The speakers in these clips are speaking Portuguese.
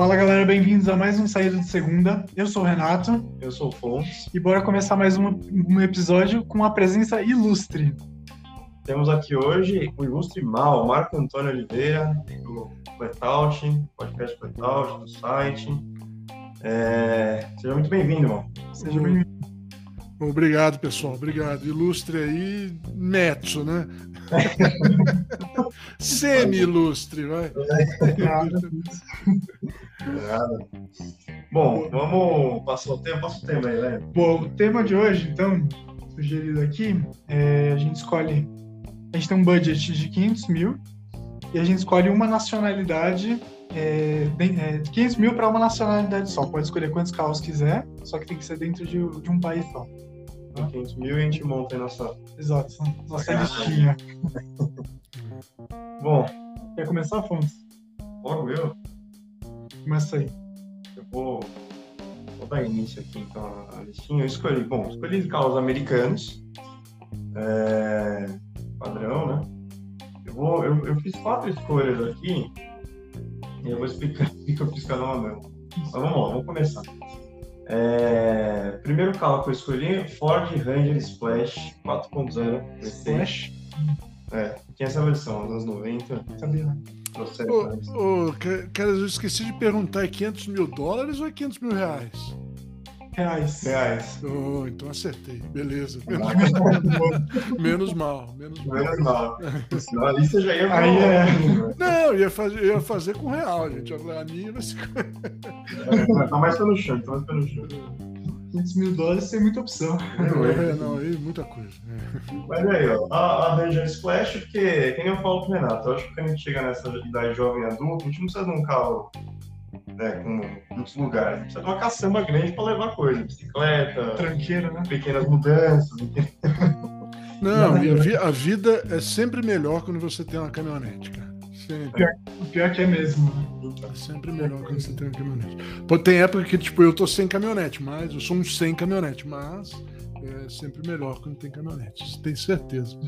Fala galera, bem-vindos a mais um Saída de Segunda. Eu sou o Renato. Eu sou o Fontes. E bora começar mais um, um episódio com uma presença ilustre. Temos aqui hoje o ilustre Mal, Marco Antônio Oliveira, do Flatout, podcast Flatout, do site. É... Seja muito bem-vindo, irmão. Seja bem-vindo. Obrigado, pessoal. Obrigado. Ilustre aí, Netso, né? Semi-ilustre, vai. Nada. Bom, vamos passar o tema. Passa o tema aí, né? Bom, o tema de hoje, então, sugerido aqui, é, a gente escolhe. A gente tem um budget de 500 mil e a gente escolhe uma nacionalidade. É, é, 500 mil para uma nacionalidade só. Pode escolher quantos carros quiser, só que tem que ser dentro de, de um país só. 500 mil e a gente monta a nossa. Exato, nossa listinha. Bom. Quer começar, Afonso? Logo eu? Começa aí. Eu vou, vou dar início aqui então a listinha. Eu escolhi, bom, escolhi carros americanos. É, padrão, né? Eu, vou, eu, eu fiz quatro escolhas aqui e eu vou explicar o que eu fiz cada uma delas. Mas vamos lá, vamos começar. É, primeiro carro que eu escolhi, Ford Ranger Splash 4.0. Splash? É, tinha essa versão, nos anos 90. Sabia, né? Ô, ô, cara, eu esqueci de perguntar, é 500 mil dólares ou é 500 mil reais? Reais. Reais. Oh, então acertei. Beleza. Menos, mal. menos mal. Menos mal. Menos mal. Senão ali você já ia Aí é. Não, ia fazer, ia fazer com real, gente. A minha vai ser. É, tá mais pelo chão, tá mais pelo chão. 500 mil dólares tem muita opção. É, não, aí muita coisa. Mas aí, ó, a, a Ranger Splash, porque, quem eu falo pro Renato, eu acho que quando a gente chega nessa idade jovem adulta, a gente não precisa de um carro né, com muitos lugares. A gente precisa de uma caçamba grande para levar coisa, bicicleta, tranqueira, né? pequenas mudanças. Não, e a, vi a, vida é sempre melhor quando você tem uma caminhonete, cara. Sempre. Pior, pior que é mesmo. É sempre melhor quando você tem uma caminhonete. Pô, tem época que, tipo, eu tô sem caminhonete, mas eu sou um sem caminhonete, mas é sempre melhor quando tem caminhonete. Tem certeza.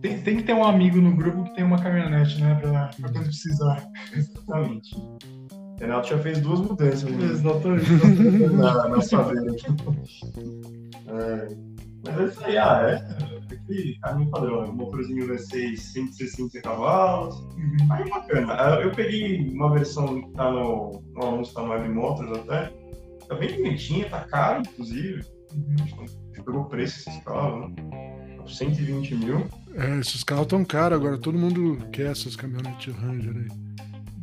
Tem, tem que ter um amigo no grupo que tem uma caminhonete, né? Pra, pra quando precisar. Exatamente. Renato já fez duas mudanças. Né? Exatamente. na, na sua vida. É, mas é isso aí, ah, é. Aquele caminho padrão, né? motorzinho V6 160 cavalos. Uhum. Aí bacana. Ah, eu peguei uma versão que tá no, no anúncio da Web Motors até. Tá bem bonitinha, tá caro, inclusive. Uhum. Acho que pegou o preço esses carros, né? 120 mil. É, esses carros tão caros agora, todo mundo quer essas caminhonetes Ranger aí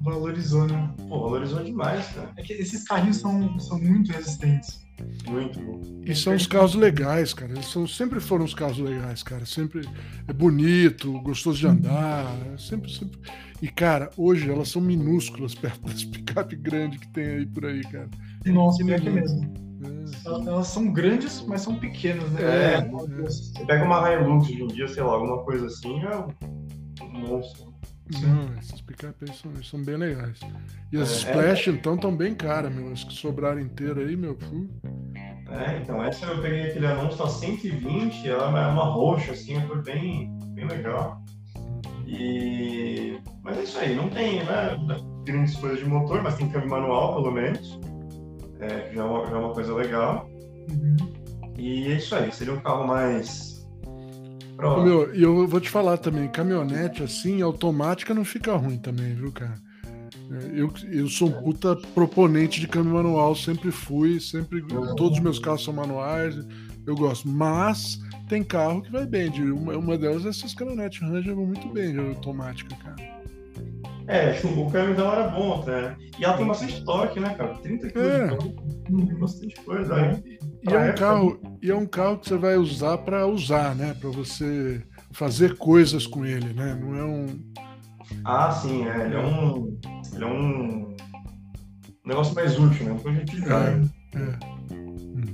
valorizou, né? Pô, valorizou demais, cara. É que esses carrinhos são, são muito resistentes. Muito. E são os carros legais, cara. Eles são, sempre foram os carros legais, cara. Sempre é bonito, gostoso de andar. É sempre, sempre. E, cara, hoje elas são minúsculas perto das picape grandes que tem aí por aí, cara. Nossa, pior que mesmo. É. Elas são grandes, mas são pequenas, né? É, é. Você pega uma Hilux hoje em dia, sei lá, alguma coisa assim, é um monstro. Não, essas picapes são, são bem legais. E as é, Splash, é... então, estão bem caras, meu. As que sobraram inteiras aí, meu. Fui. É, então, essa eu peguei aquele anúncio, tá 120, ela é uma roxa, assim, foi bem, bem legal. E... Mas é isso aí, não tem, né, grandes coisas de motor, mas tem câmbio manual, pelo menos. É, já, é uma, já é uma coisa legal. Uhum. E é isso aí, seria um carro mais Pronto. Meu, e eu vou te falar também, caminhonete assim, automática não fica ruim também, viu, cara? É, eu, eu sou um puta proponente de câmbio manual, sempre fui, sempre. Todos os meus carros são manuais, eu gosto. Mas tem carro que vai bem. De, uma, uma delas, essas caminhonetes Ranger vão muito bem de automática, cara. É, o câmbio dela era bom até. E ela tem bastante torque, né, cara? 30 kg é. de torque, tem bastante coisa. Aí. E é, um carro, e é um carro que você vai usar para usar, né? Para você fazer coisas com ele, né? Não é um. Ah, sim, é. Ele é um. Ele é um. negócio mais útil, né? Um utilidade. É, é.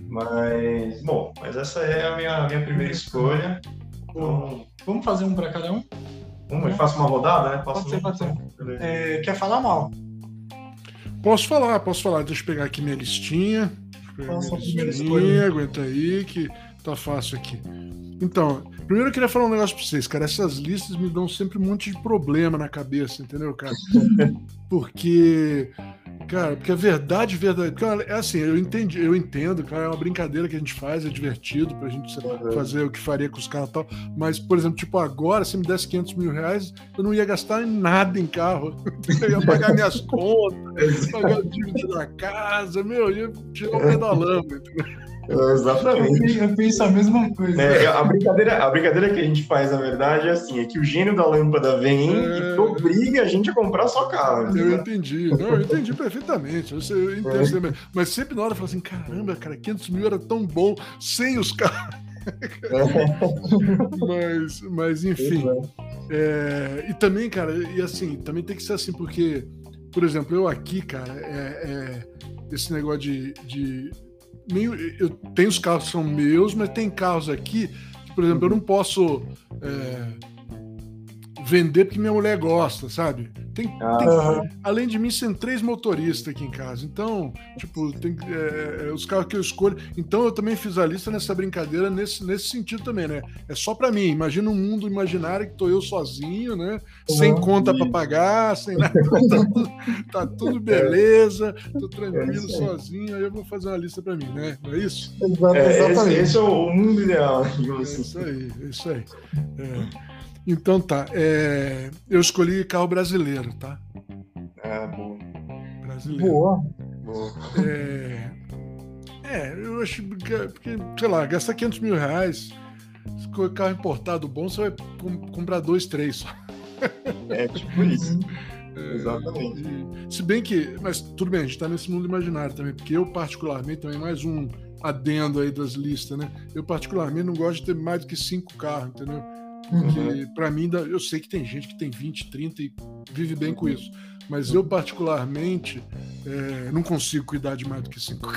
Mas, bom, mas essa é a minha, minha primeira escolha. Então, Vamos fazer um para cada um? Vamos, eu faço uma rodada, né? Posso pode ser, pode ser. É, quer falar mal? Posso falar, posso falar. Deixa eu pegar aqui minha listinha. Listinha, aguenta aí, que tá fácil aqui. Então, primeiro eu queria falar um negócio pra vocês, cara. Essas listas me dão sempre um monte de problema na cabeça, entendeu, cara? Porque, cara, porque a verdade, verdade. Porque, é assim, eu entendi, eu entendo, cara, é uma brincadeira que a gente faz, é divertido pra gente fazer o que faria com os carros e tal. Mas, por exemplo, tipo, agora, se me desse 500 mil reais, eu não ia gastar nada em carro. Eu ia pagar minhas contas, pagar o dívida da casa, meu, ia tirar o pedalando, entendeu? Exatamente. Eu penso a mesma coisa. É, a, brincadeira, a brincadeira que a gente faz, na verdade, é assim: é que o gênio da lâmpada vem é... e obriga a gente a comprar só carro. Eu entendi. Não, eu entendi perfeitamente. Eu, eu entendo é. Mas sempre na hora eu falo assim: caramba, cara, 500 mil era tão bom sem os carros. mas, mas, enfim. É, e também, cara, e assim, também tem que ser assim, porque, por exemplo, eu aqui, cara, é, é esse negócio de, de meio, eu tenho os carros que são meus, mas tem carros aqui que, por exemplo, eu não posso é, vender porque minha mulher gosta, sabe? Tem, ah, tem uhum. Além de mim, tem três motoristas aqui em casa. Então, tipo, tem, é, é, os carros que eu escolho. Então, eu também fiz a lista nessa brincadeira nesse, nesse sentido também, né? É só para mim. Imagina um mundo imaginário que tô eu sozinho, né? Uhum. Sem conta para pagar, sem nada. tá, tudo, tá tudo beleza, tô tranquilo, é sozinho. Aí eu vou fazer uma lista para mim, né? Não é isso? É, esse, esse, é o mundo ideal. É isso aí, é isso aí. É. Então tá. É... Eu escolhi carro brasileiro, tá? Ah, boa. Brasileiro. Boa. boa. É... é, eu acho que, porque, sei lá, gastar 500 mil reais, carro importado bom, você vai comprar dois, três só. É tipo isso. É, Exatamente. E, se bem que, mas tudo bem, a gente está nesse mundo imaginário também, porque eu, particularmente, também mais um adendo aí das listas, né? Eu, particularmente, não gosto de ter mais do que cinco carros, entendeu? Porque, uhum. para mim, eu sei que tem gente que tem 20, 30 e vive bem com isso. Mas eu, particularmente, é, não consigo cuidar de mais do que cinco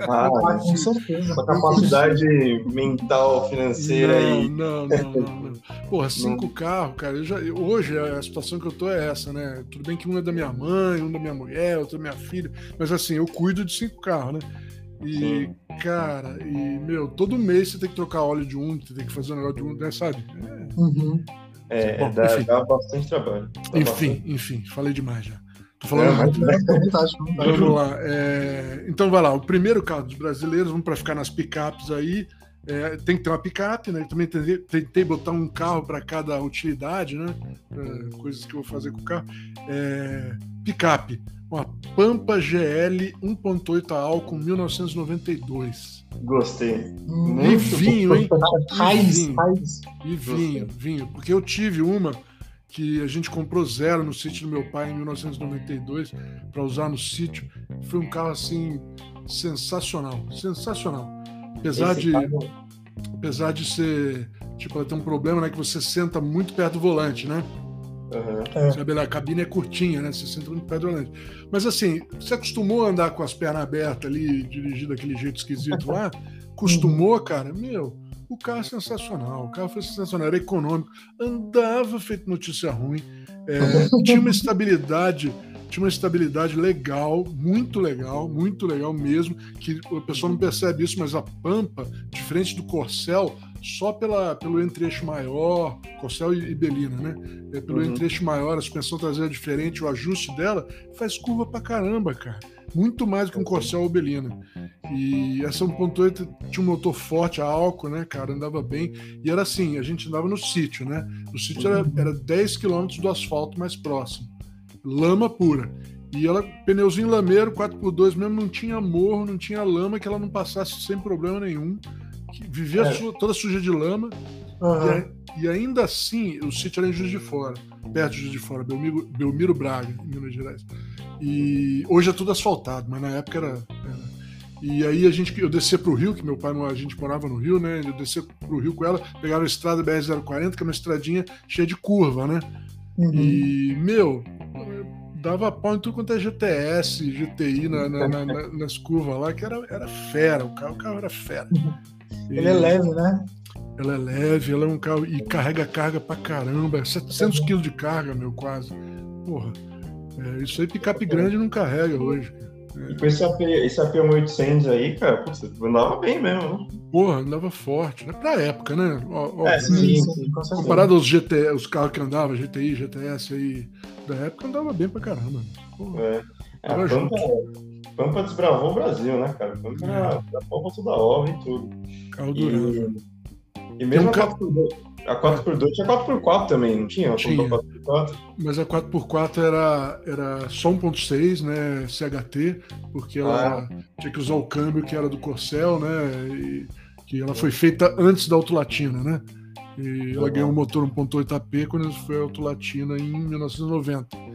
Ah, com certeza. A capacidade mental, financeira não, Não, não, não, não. Porra, cinco carros, cara. Eu já, hoje a situação que eu tô é essa, né? Tudo bem que um é da minha mãe, um da minha mulher, outro da minha filha. Mas assim, eu cuido de cinco carros, né? E, Sim. cara, e, meu, todo mês você tem que trocar óleo de um, você tem que fazer um negócio de um, né, sabe? É, uhum. é, Bom, dá, dá, bastante trabalho. Dá enfim, bastante. enfim, falei demais já. Tô falando é, muito. Né? Vamos lá. É... Então vai lá. O primeiro carro dos brasileiros, vamos para ficar nas picapes aí. É, tem que ter uma picape, né? Também tentei, tentei botar um carro para cada utilidade, né? É, coisas que eu vou fazer com o carro. É, picape uma Pampa GL 1.8 a álcool 1992. Gostei. Muito e vinho, hein? Raiz, e vinho, raiz. E vinho, vinho. Porque eu tive uma que a gente comprou zero no sítio do meu pai em 1992 para usar no sítio. Foi um carro assim sensacional, sensacional. Apesar Esse de carro... apesar de ser tipo ela tem um problema, né, que você senta muito perto do volante, né? Uhum. Sabe, a cabine é curtinha, né? Você senta muito perto do volante. Mas assim, você acostumou a andar com as pernas abertas ali, dirigindo daquele jeito esquisito lá? Costumou, cara? Meu, o carro é sensacional. O carro foi sensacional, era econômico, andava feito notícia ruim, é, tinha uma estabilidade tinha uma estabilidade legal, muito legal, muito legal mesmo, que o pessoal não percebe isso, mas a Pampa, diferente do Corcel, só pela, pelo entre-eixo maior, Corcel e, Belina, né? É, pelo uhum. entre-eixo maior, a suspensão traseira diferente, o ajuste dela faz curva pra caramba, cara. Muito mais do que um Corcel ou Belina. E essa 1.8 tinha um motor forte, a álcool, né, cara? Andava bem. E era assim, a gente andava no sítio, né? O sítio era, era 10 quilômetros do asfalto mais próximo. Lama pura. E ela, pneuzinho lameiro, 4x2 mesmo, não tinha morro, não tinha lama que ela não passasse sem problema nenhum vivia é. toda suja de lama. Uhum. E, e, ainda assim, o sítio era em Juiz de Fora, perto de Juiz de Fora, Belmiro, Belmiro Braga, em Minas Gerais. E hoje é tudo asfaltado, mas na época era. era. E aí a gente, eu descia para o Rio, que meu pai, a gente morava no Rio, né? Eu descia para o Rio com ela, pegava a estrada BR-040, que é uma estradinha cheia de curva, né? Uhum. E, meu, dava pau em tudo quanto é GTS, GTI na, na, na, nas curvas lá, que era, era fera, o carro, o carro era fera. Uhum. Ele é leve, né? Ela é leve, ela é um carro e carrega carga pra caramba. 700 quilos de carga, meu, quase. Porra. É, isso aí picape grande não carrega hoje. É. E com esse AP, esse AP 1800 aí, cara, você andava bem mesmo, né? Porra, andava forte, né? Pra época, né? Ó, é, sim, né? sim, Comparado aos GT, os carros que andavam, GTI, GTS aí, da época andava bem pra caramba. Porra, é. é a Pampa, Pampa desbravou o Brasil, né, cara? Pampa é. era da Pampa toda obra e tudo. Carro durando. E, e mesmo um a 4x2, a 4x2 tinha 4x4 também, não tinha? Tinha. 4x4. Mas a 4x4 era, era só 1.6, né, CHT, porque ela ah. tinha que usar o câmbio que era do Corcel, né, e que ela foi feita antes da Autolatina, né? E ela ganhou um motor 1.8 AP quando foi a Autolatina em 1990.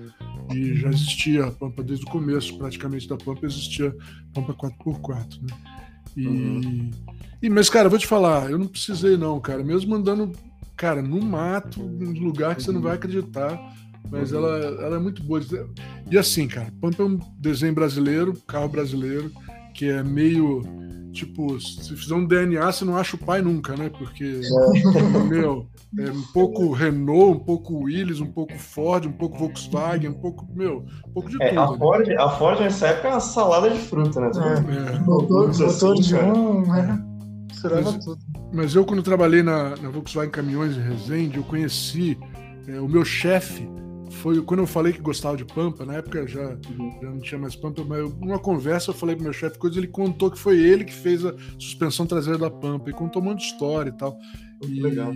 E já existia a Pampa desde o começo, praticamente da Pampa existia Pampa 4x4, né? E, uhum. e, mas, cara, vou te falar, eu não precisei não, cara. Mesmo andando, cara, no mato, num lugar que você não vai acreditar, mas ela, ela é muito boa. E assim, cara, Pampa é um desenho brasileiro, carro brasileiro, que é meio Tipo, se fizer um DNA, você não acha o pai nunca, né? Porque, é. meu, é um pouco Renault, um pouco Willys, um pouco Ford, um pouco Volkswagen, um pouco, meu, um pouco de é, tudo. A Ford, a Ford nessa época é uma salada de fruta, né? É, é. Motor, motor assim, de um, né? Mas, tudo. mas eu, quando trabalhei na, na Volkswagen Caminhões em Resende, eu conheci é, o meu chefe foi quando eu falei que gostava de Pampa, na época já, uhum. já não tinha mais Pampa, mas eu, numa conversa eu falei pro meu chefe coisa, ele contou que foi ele que fez a suspensão traseira da Pampa e contou um monte de história e tal. E, legal.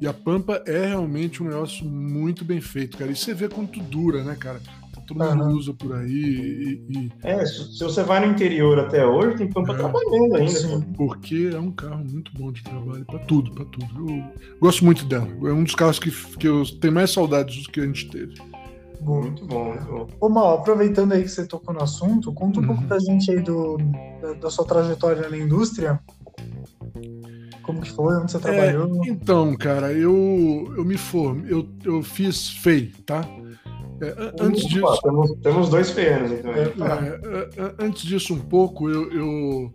e a Pampa é realmente um negócio muito bem feito, cara. E você vê quanto dura, né, cara? Todo mundo uhum. usa por aí. E, e... É, se você vai no interior até hoje, tem Pampa é, trabalhando ainda. Sim, porque é um carro muito bom de trabalho, para tudo, para tudo. Eu gosto muito dela. É um dos carros que, que eu tenho mais saudades do que a gente teve. Muito bom, muito bom. Ô, Mal, aproveitando aí que você tocou no assunto, conta um uhum. pouco pra gente aí do, da, da, sua trajetória na indústria. Como que foi? Onde você é, trabalhou? Então, cara, eu, eu me formei, eu, eu fiz FEI, tá? É, antes Opa, disso. Temos, temos dois feianos, então. É, é, é, antes disso, um pouco, eu, eu,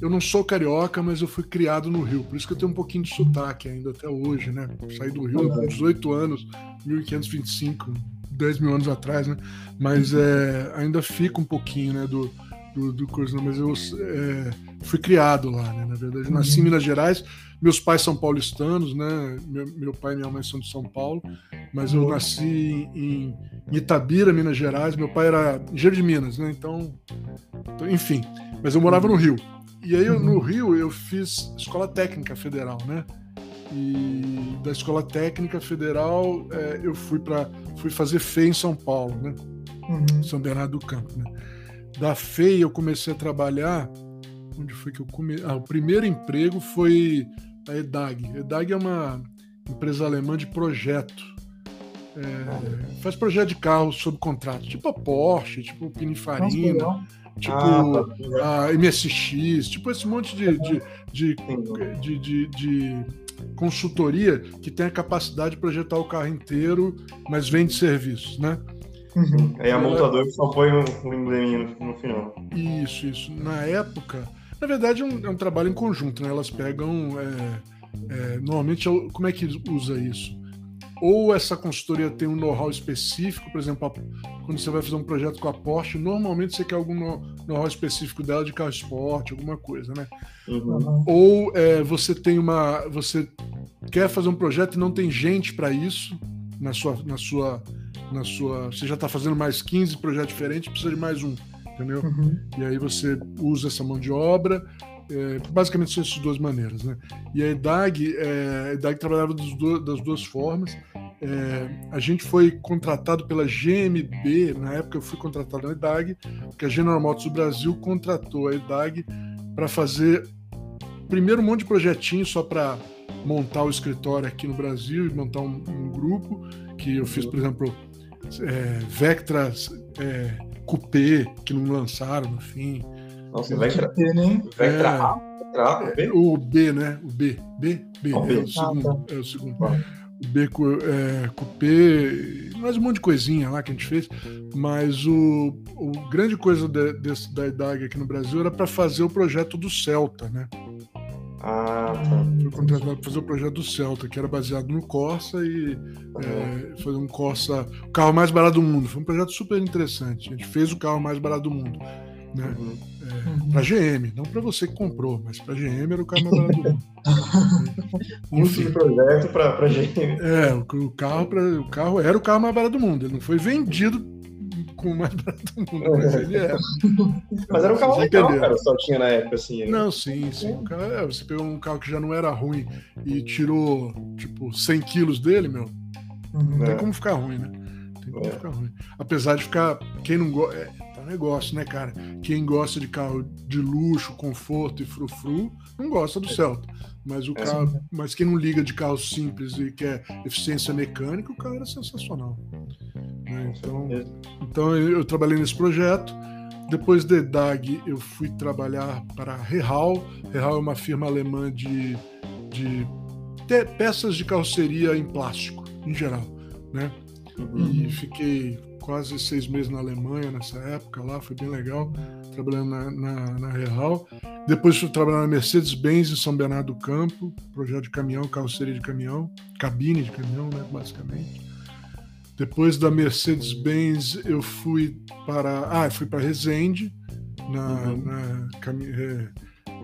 eu não sou carioca, mas eu fui criado no Rio. Por isso que eu tenho um pouquinho de sotaque ainda até hoje, né? Saí do Rio com 18 anos, 1525, 10 mil anos atrás, né? Mas é, ainda fica um pouquinho, né? Do, do, do coisa, mas eu é, fui criado lá, né? Na verdade, nasci em uhum. Minas Gerais. Meus pais são paulistanos, né? Meu, meu pai e minha mãe são de São Paulo, mas eu nasci em, em Itabira, Minas Gerais. Meu pai era engenheiro de Minas, né? Então, então, enfim. Mas eu morava no Rio. E aí, no Rio, eu fiz escola técnica federal, né? E da escola técnica federal, é, eu fui para fui fazer FEI em São Paulo, né? Uhum. São Bernardo do Campo, né? Da FEI eu comecei a trabalhar. Onde foi que eu comecei? Ah, o primeiro emprego foi a EDAG. A EDAG é uma empresa alemã de projeto. É, faz projeto de carro sob contrato, tipo a Porsche, tipo o Pininfarina, tipo ah, tá. a MSX, tipo esse monte de, de, de, de, de, de consultoria que tem a capacidade de projetar o carro inteiro, mas vende serviços, né? Uhum. Aí a montadora só põe um, um embleminha no, no, final. Isso, isso. Na época, na verdade é um, é um trabalho em conjunto, né? Elas pegam. É, é, normalmente, como é que usa isso? Ou essa consultoria tem um know-how específico, por exemplo, quando você vai fazer um projeto com a Porsche, normalmente você quer algum know-how específico dela de carro esporte, alguma coisa, né? Uhum. Ou é, você tem uma. Você quer fazer um projeto e não tem gente para isso na sua, na sua na sua. Você já está fazendo mais 15 projetos diferentes, precisa de mais um, entendeu? Uhum. E aí você usa essa mão de obra. É, basicamente são essas duas maneiras, né? E a EDAG, é, a EDAG trabalhava das duas, das duas formas. É, a gente foi contratado pela GMB, na época eu fui contratado na EDAG, porque a General Motors do Brasil contratou a EDAG para fazer primeiro um monte de projetinho só para montar o escritório aqui no Brasil e montar um, um grupo que eu fiz, por exemplo, é, Vectras é, Coupé, que não lançaram no fim. Nossa, Vectra, Coupé, né? Vectra A, Coupé? O B, né? O B. B, B, é, B. O segundo, ah, tá. é o segundo. O B é, Coupé, mais um monte de coisinha lá que a gente fez, mas o, o grande coisa de, de, da IDAG aqui no Brasil era para fazer o projeto do Celta, né? Ah, tá. Fui contratado para fazer o projeto do Celta, que era baseado no Corsa e uhum. é, fazer um Corsa, o carro mais barato do mundo. Foi um projeto super interessante. A gente fez o carro mais barato do mundo. Né? Uhum. É. Para GM, não para você que comprou, mas para GM era o carro mais barato do mundo. Enfim, projeto para GM. É, o, o carro pra, o carro era o carro mais barato do mundo. Ele não foi vendido com o mais barato do mundo, mas ele era. mas era um carro legal, cara, só tinha na época assim. Né? Não, sim, sim. Carro, é, você pegou um carro que já não era ruim e tirou tipo 100 quilos dele, meu. Não tem é. como ficar ruim, né? Tem como é. ficar ruim. Apesar de ficar. Quem não gosta. É, tá um negócio, né, cara? Quem gosta de carro de luxo, conforto e frufru, não gosta do é. Celta. Mas o é. carro, mas quem não liga de carro simples e quer eficiência mecânica, o carro era sensacional. Né? Então, então eu, trabalhei nesse projeto. Depois de DAG, eu fui trabalhar para a Rehal. Rehal é uma firma alemã de, de peças de carroceria em plástico, em geral, né? Uhum. E fiquei quase seis meses na Alemanha nessa época lá, foi bem legal, trabalhando na, na, na Real. Depois fui trabalhar na Mercedes-Benz em São Bernardo do Campo, projeto de caminhão, carroceria de caminhão, cabine de caminhão, né, basicamente. Depois da Mercedes-Benz eu fui para, ah, fui para Resende, na, uhum. na é,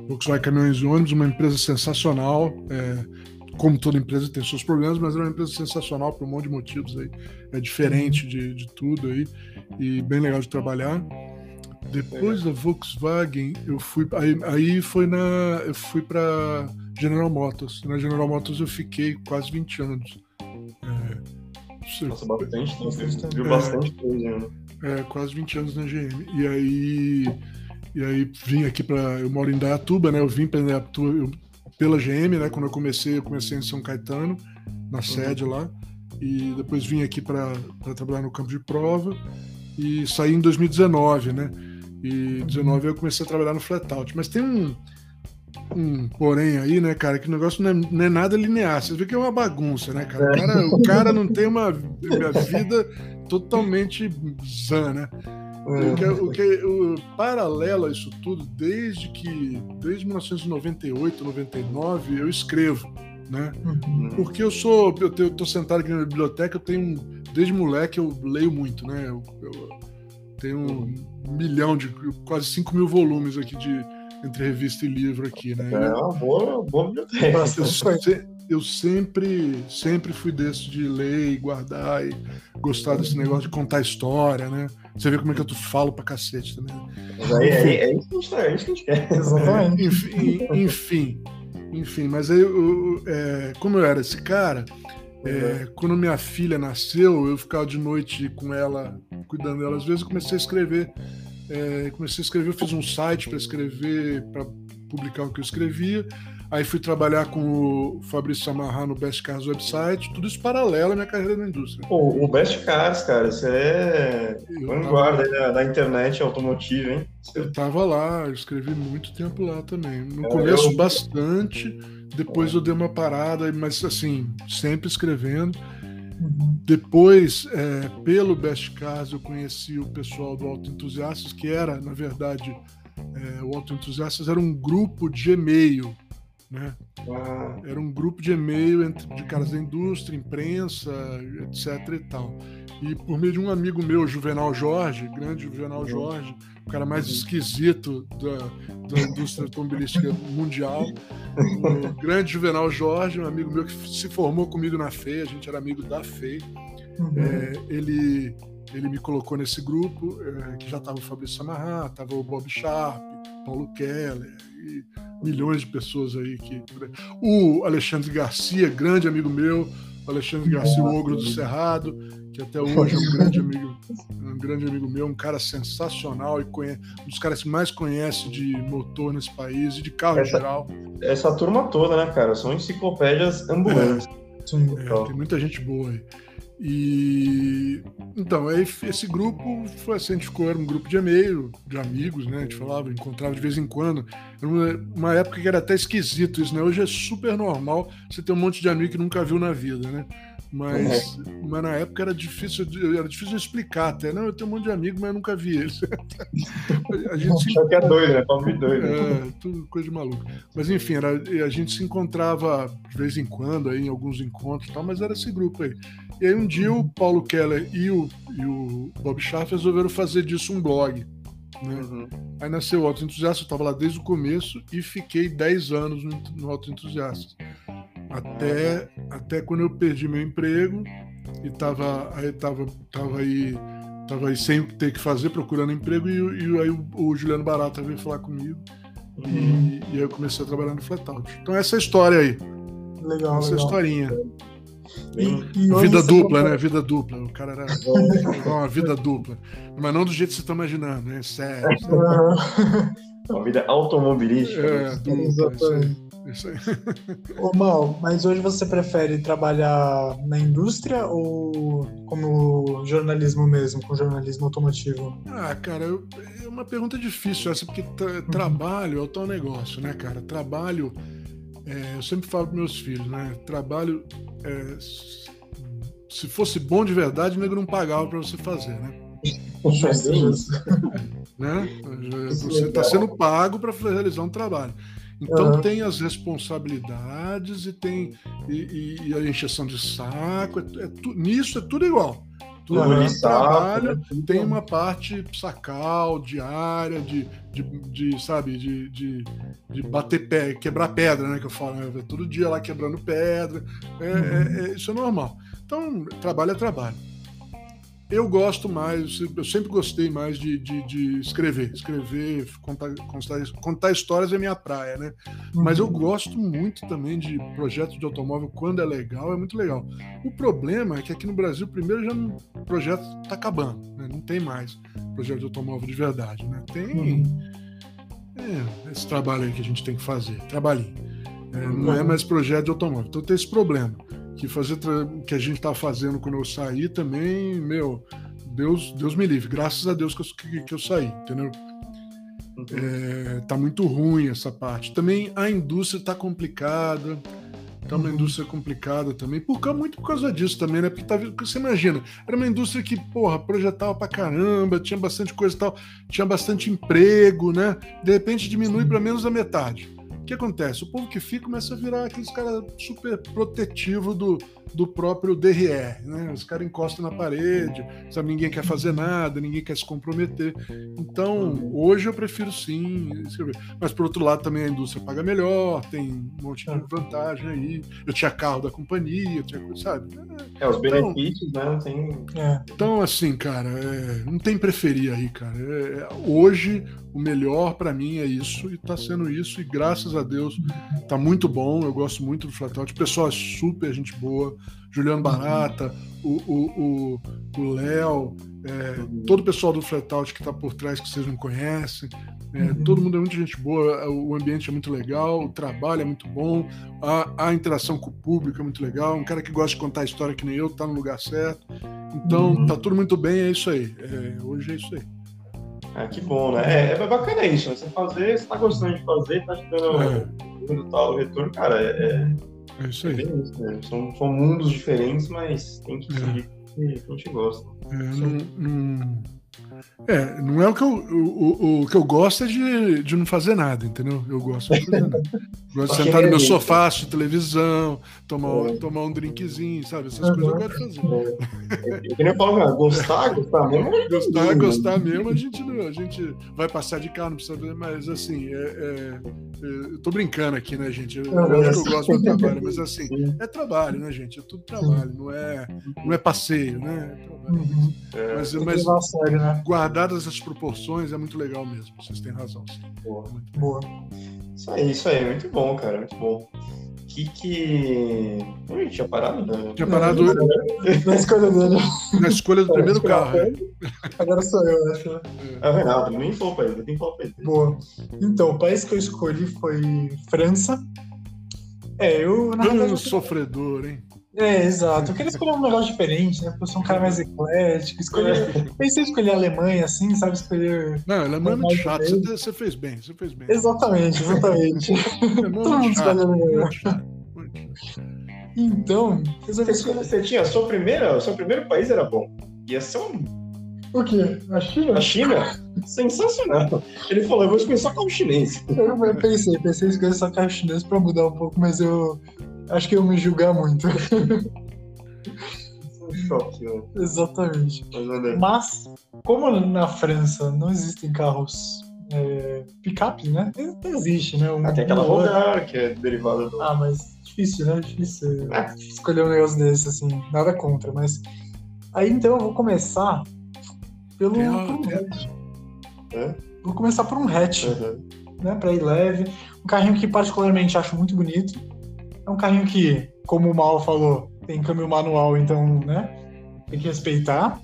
Volkswagen Caminhões e Ônibus, uma empresa sensacional, é, como toda empresa tem seus problemas, mas é uma empresa sensacional por um monte de motivos aí. É diferente uhum. de, de tudo aí e bem legal de trabalhar. Depois da Volkswagen, eu fui aí, aí foi na eu fui para General Motors. Na General Motors eu fiquei quase 20 anos. Nossa, bastante, viu é, bastante coisa, né? É, quase 20 anos na GM. E aí e aí vim aqui para eu moro em Dayatuba, né? Eu vim para Dayatuba, eu pela GM, né? Quando eu comecei, eu comecei em São Caetano, na uhum. sede uhum. lá, e depois vim aqui para trabalhar no campo de prova e saí em 2019, né? E 19 eu comecei a trabalhar no Flatout. Mas tem um, um porém aí, né, cara, que o negócio não é, não é, nada linear. Você vê que é uma bagunça, né, cara? O é. cara, o cara não tem uma, uma vida totalmente zã, né? O que, é, o que o paralelo a isso tudo, desde que desde 1998, 99, eu escrevo, né? Uhum. Porque eu sou, eu, tenho, eu tô sentado aqui na biblioteca, eu tenho desde moleque eu leio muito, né? Eu, eu tenho um milhão de quase 5 mil volumes aqui de entre revista e livro aqui, né? É uma boa, boa biblioteca. Eu, eu sempre, sempre fui desse de ler e guardar e gostar desse negócio de contar história, né? Você vê como é que eu falo pra cacete também. Mas aí, é, é, isso que a gente quer. Exatamente. enfim, enfim, enfim, mas aí, eu, é, como eu era esse cara, é, uhum. quando minha filha nasceu, eu ficava de noite com ela, cuidando dela. Às vezes eu comecei a escrever. É, comecei a escrever, eu fiz um site para escrever, para publicar o que eu escrevia. Aí fui trabalhar com o Fabrício Samarra no Best Cars Website, tudo isso paralelo à minha carreira na indústria. Pô, o Best Cars, cara, isso é vanguarda tava... da, da, internet automotiva, hein? Eu tava lá, eu escrevi muito tempo lá também. No é, começo, eu... bastante, depois eu dei uma parada, mas assim, sempre escrevendo. Depois, é, pelo Best Cars, eu conheci o pessoal do Auto Entusiastas, que era, na verdade, é, o Auto Entusiastas era um grupo de e-mail né? Ah. Era um grupo de e-mail entre, de caras da indústria, imprensa, etc e tal. E por meio de um amigo meu, Juvenal Jorge, grande Juvenal uhum. Jorge, o cara mais esquisito da, da indústria automobilística mundial, o grande Juvenal Jorge, um amigo meu que se formou comigo na FEI, a gente era amigo da FEI, uhum. é, ele, ele me colocou nesse grupo, é, que já estava o Fabrício Samarra, estava o Bob Sharp, Paulo Keller, e milhões de pessoas aí que. O Alexandre Garcia, grande amigo meu, o Alexandre Garcia, o Ogro do Cerrado, que até hoje é um grande amigo, um grande amigo meu, um cara sensacional e conhece, um dos caras que mais conhece de motor nesse país e de carro essa, em geral. Essa turma toda, né, cara? São enciclopédias ambulantes. É, é, tem muita gente boa aí. E então, aí esse grupo foi assim, a gente ficou, era um grupo de e-mail, de amigos, né? A gente falava, encontrava de vez em quando. Era uma, uma, época que era até esquisito isso, né? Hoje é super normal você ter um monte de amigo que nunca viu na vida, né? Mas, uhum. mas na época era difícil, era difícil explicar até. Não, eu tenho um monte de amigos, mas eu nunca vi eles. a gente se... que é doido, né? Pobre doido. É, tudo coisa de maluco. Mas enfim, era, a gente se encontrava de vez em quando aí, em alguns encontros e tal, mas era esse grupo aí. E aí um dia o Paulo Keller e o, e o Bob Schaff resolveram fazer disso um blog. Né? Uhum. Aí nasceu o Auto Entusiasta, eu estava lá desde o começo e fiquei 10 anos no, no Auto Entusiasta. Até, até quando eu perdi meu emprego e estava aí, tava, tava aí, tava aí sem ter que fazer, procurando emprego, e, e aí o, o, Juliano Barata veio falar comigo. Uhum. E, e, aí eu comecei a trabalhar no Flatout. Então essa é a história aí. Legal. Essa legal. historinha. E, e vida dupla, né? Vida dupla. O cara era uma vida dupla. Mas não do jeito que você está imaginando, né? Sério. Uma vida automobilística. É, né? dupla, Exatamente. Isso aí. Ô, Mal, mas hoje você prefere trabalhar na indústria ou como jornalismo mesmo, com jornalismo automotivo? Ah, cara, eu, é uma pergunta difícil essa, porque tra trabalho é o tal negócio, né, cara? Trabalho, é, eu sempre falo para meus filhos, né? Trabalho, é, se fosse bom de verdade, o nego não pagava para você fazer, né? né? Você está sendo pago para realizar um trabalho. Então uhum. tem as responsabilidades e tem e, e, e a encheção de saco. É, é tu, nisso é tudo igual. Tudo uhum. trabalho né? tem uma parte sacal, diária, de, de, de sabe, de, de, de, bater pé, quebrar pedra, né? Que eu falo, né? todo dia lá quebrando pedra. É, uhum. é, é, isso é normal. Então, trabalho é trabalho. Eu gosto mais, eu sempre gostei mais de, de, de escrever. Escrever, contar, contar, contar, histórias é minha praia, né? Uhum. Mas eu gosto muito também de projetos de automóvel quando é legal, é muito legal. O problema é que aqui no Brasil, primeiro, já não, o projeto está acabando, né? não tem mais projeto de automóvel de verdade, né? Tem uhum. é, esse trabalho aí que a gente tem que fazer, trabalhinho. É, não é uhum. mais projeto de automóvel. Então tem esse problema que fazer que a gente tá fazendo quando eu saí também, meu, Deus, Deus me livre. Graças a Deus que eu, que, que eu saí, entendeu? Uhum. É, tá muito ruim essa parte. Também a indústria tá complicada. Tá uma uhum. indústria complicada também, por, muito por causa disso também, né? Porque tá, você imagina, era uma indústria que, porra, projetava pra caramba, tinha bastante coisa e tal, tinha bastante emprego, né? De repente diminui para menos da metade que acontece? O povo que fica começa a virar aqueles caras super protetivo do, do próprio DRR, né? Os caras encostam na parede, sabe? Ninguém quer fazer nada, ninguém quer se comprometer. Então, hoje eu prefiro sim escrever. Mas por outro lado, também a indústria paga melhor, tem um monte de vantagem aí. Eu tinha carro da companhia, tinha sabe? É, é os então, benefícios, né? Não tem... É. Então, assim, cara, é, não tem preferir aí, cara. É, hoje, o melhor para mim é isso, e tá sendo isso, e graças a Deus tá muito bom. Eu gosto muito do Flatout. O pessoal é super gente boa. Juliano Barata, o Léo, é, todo o pessoal do Flatout que está por trás que vocês não conhecem. É, uhum. Todo mundo é muito gente boa, o ambiente é muito legal, o trabalho é muito bom, a, a, interação com o público é muito legal. Um cara que gosta de contar história que nem eu está no lugar certo. Então uhum. tá tudo muito bem, é isso aí. É, hoje é isso aí. Ah, que bom, né? É, é bacana isso, né? Você fazer, você tá gostando de fazer, tá te dando é. o tal retorno, cara, é, é isso aí. É isso, né? são, são mundos diferentes, mas tem que seguir é. que a gente gosta. É, não, não, é, não é o que eu, o, o, que eu gosto é de, de não fazer nada, entendeu? Eu gosto de fazer nada. Gosto de sentar no meu sofá, assistir televisão, tomar, é. tomar um drinkzinho, sabe? Essas uhum. coisas eu gosto de fazer. É. Eu queria falar, gostar, gostar mesmo. Gostar, gostar mesmo, a gente, a gente vai passar de carro, não precisa ver, mas assim, é, é, é, eu tô brincando aqui, né, gente? Eu, eu acho que eu gosto do trabalho, mas assim, é trabalho, né, gente? É tudo trabalho, não é, não é passeio, né? É trabalho. Uhum. Mas, mas, né? Guardadas as proporções, é muito legal mesmo. Vocês têm razão. Sim. Boa. Boa. Isso aí, isso aí. Muito bom, cara. Muito bom. Que que. Ui, tinha parado? Né? Tinha parado. Na escolha dele. Na escolha do primeiro carro. Agora sou eu, acho. É, é Renato, nem falou pra ele, nem falou pra ele. Boa. Então, o país que eu escolhi foi França. É, eu. Na verdade, um sofredor, hein? É, exato. Eu queria escolher um negócio diferente, né? Porque eu sou um cara mais eclético. Escolher... Pensei em escolher a Alemanha, assim, sabe? Escolher. Não, a Alemanha é muito chato. Você, você, fez bem, você fez bem. Exatamente, exatamente. Todo mundo escolhe a Alemanha. Então, você, você tinha. A sua primeira, o seu primeiro país era bom. Ia ser um. O quê? A China? A China? Sensacional. Ele falou, eu vou escolher só carro chinês. Eu pensei, pensei em escolher só carro chinês pra mudar um pouco, mas eu Acho que eu me julgar muito. shopping, né? Exatamente. Mas, como na França não existem carros é, picape, né? Existe, né? Um, ah, tem aquela Rogar, que é derivada do. Ah, mas difícil, né? Difícil é. escolher um negócio desse, assim. Nada contra, mas. Aí então eu vou começar pelo. Um hatch. É? Vou começar por um hatch. Uhum. Né, pra ir leve. Um carrinho que particularmente acho muito bonito. É um carrinho que, como o Mal falou, tem câmbio manual, então, né? Tem que respeitar.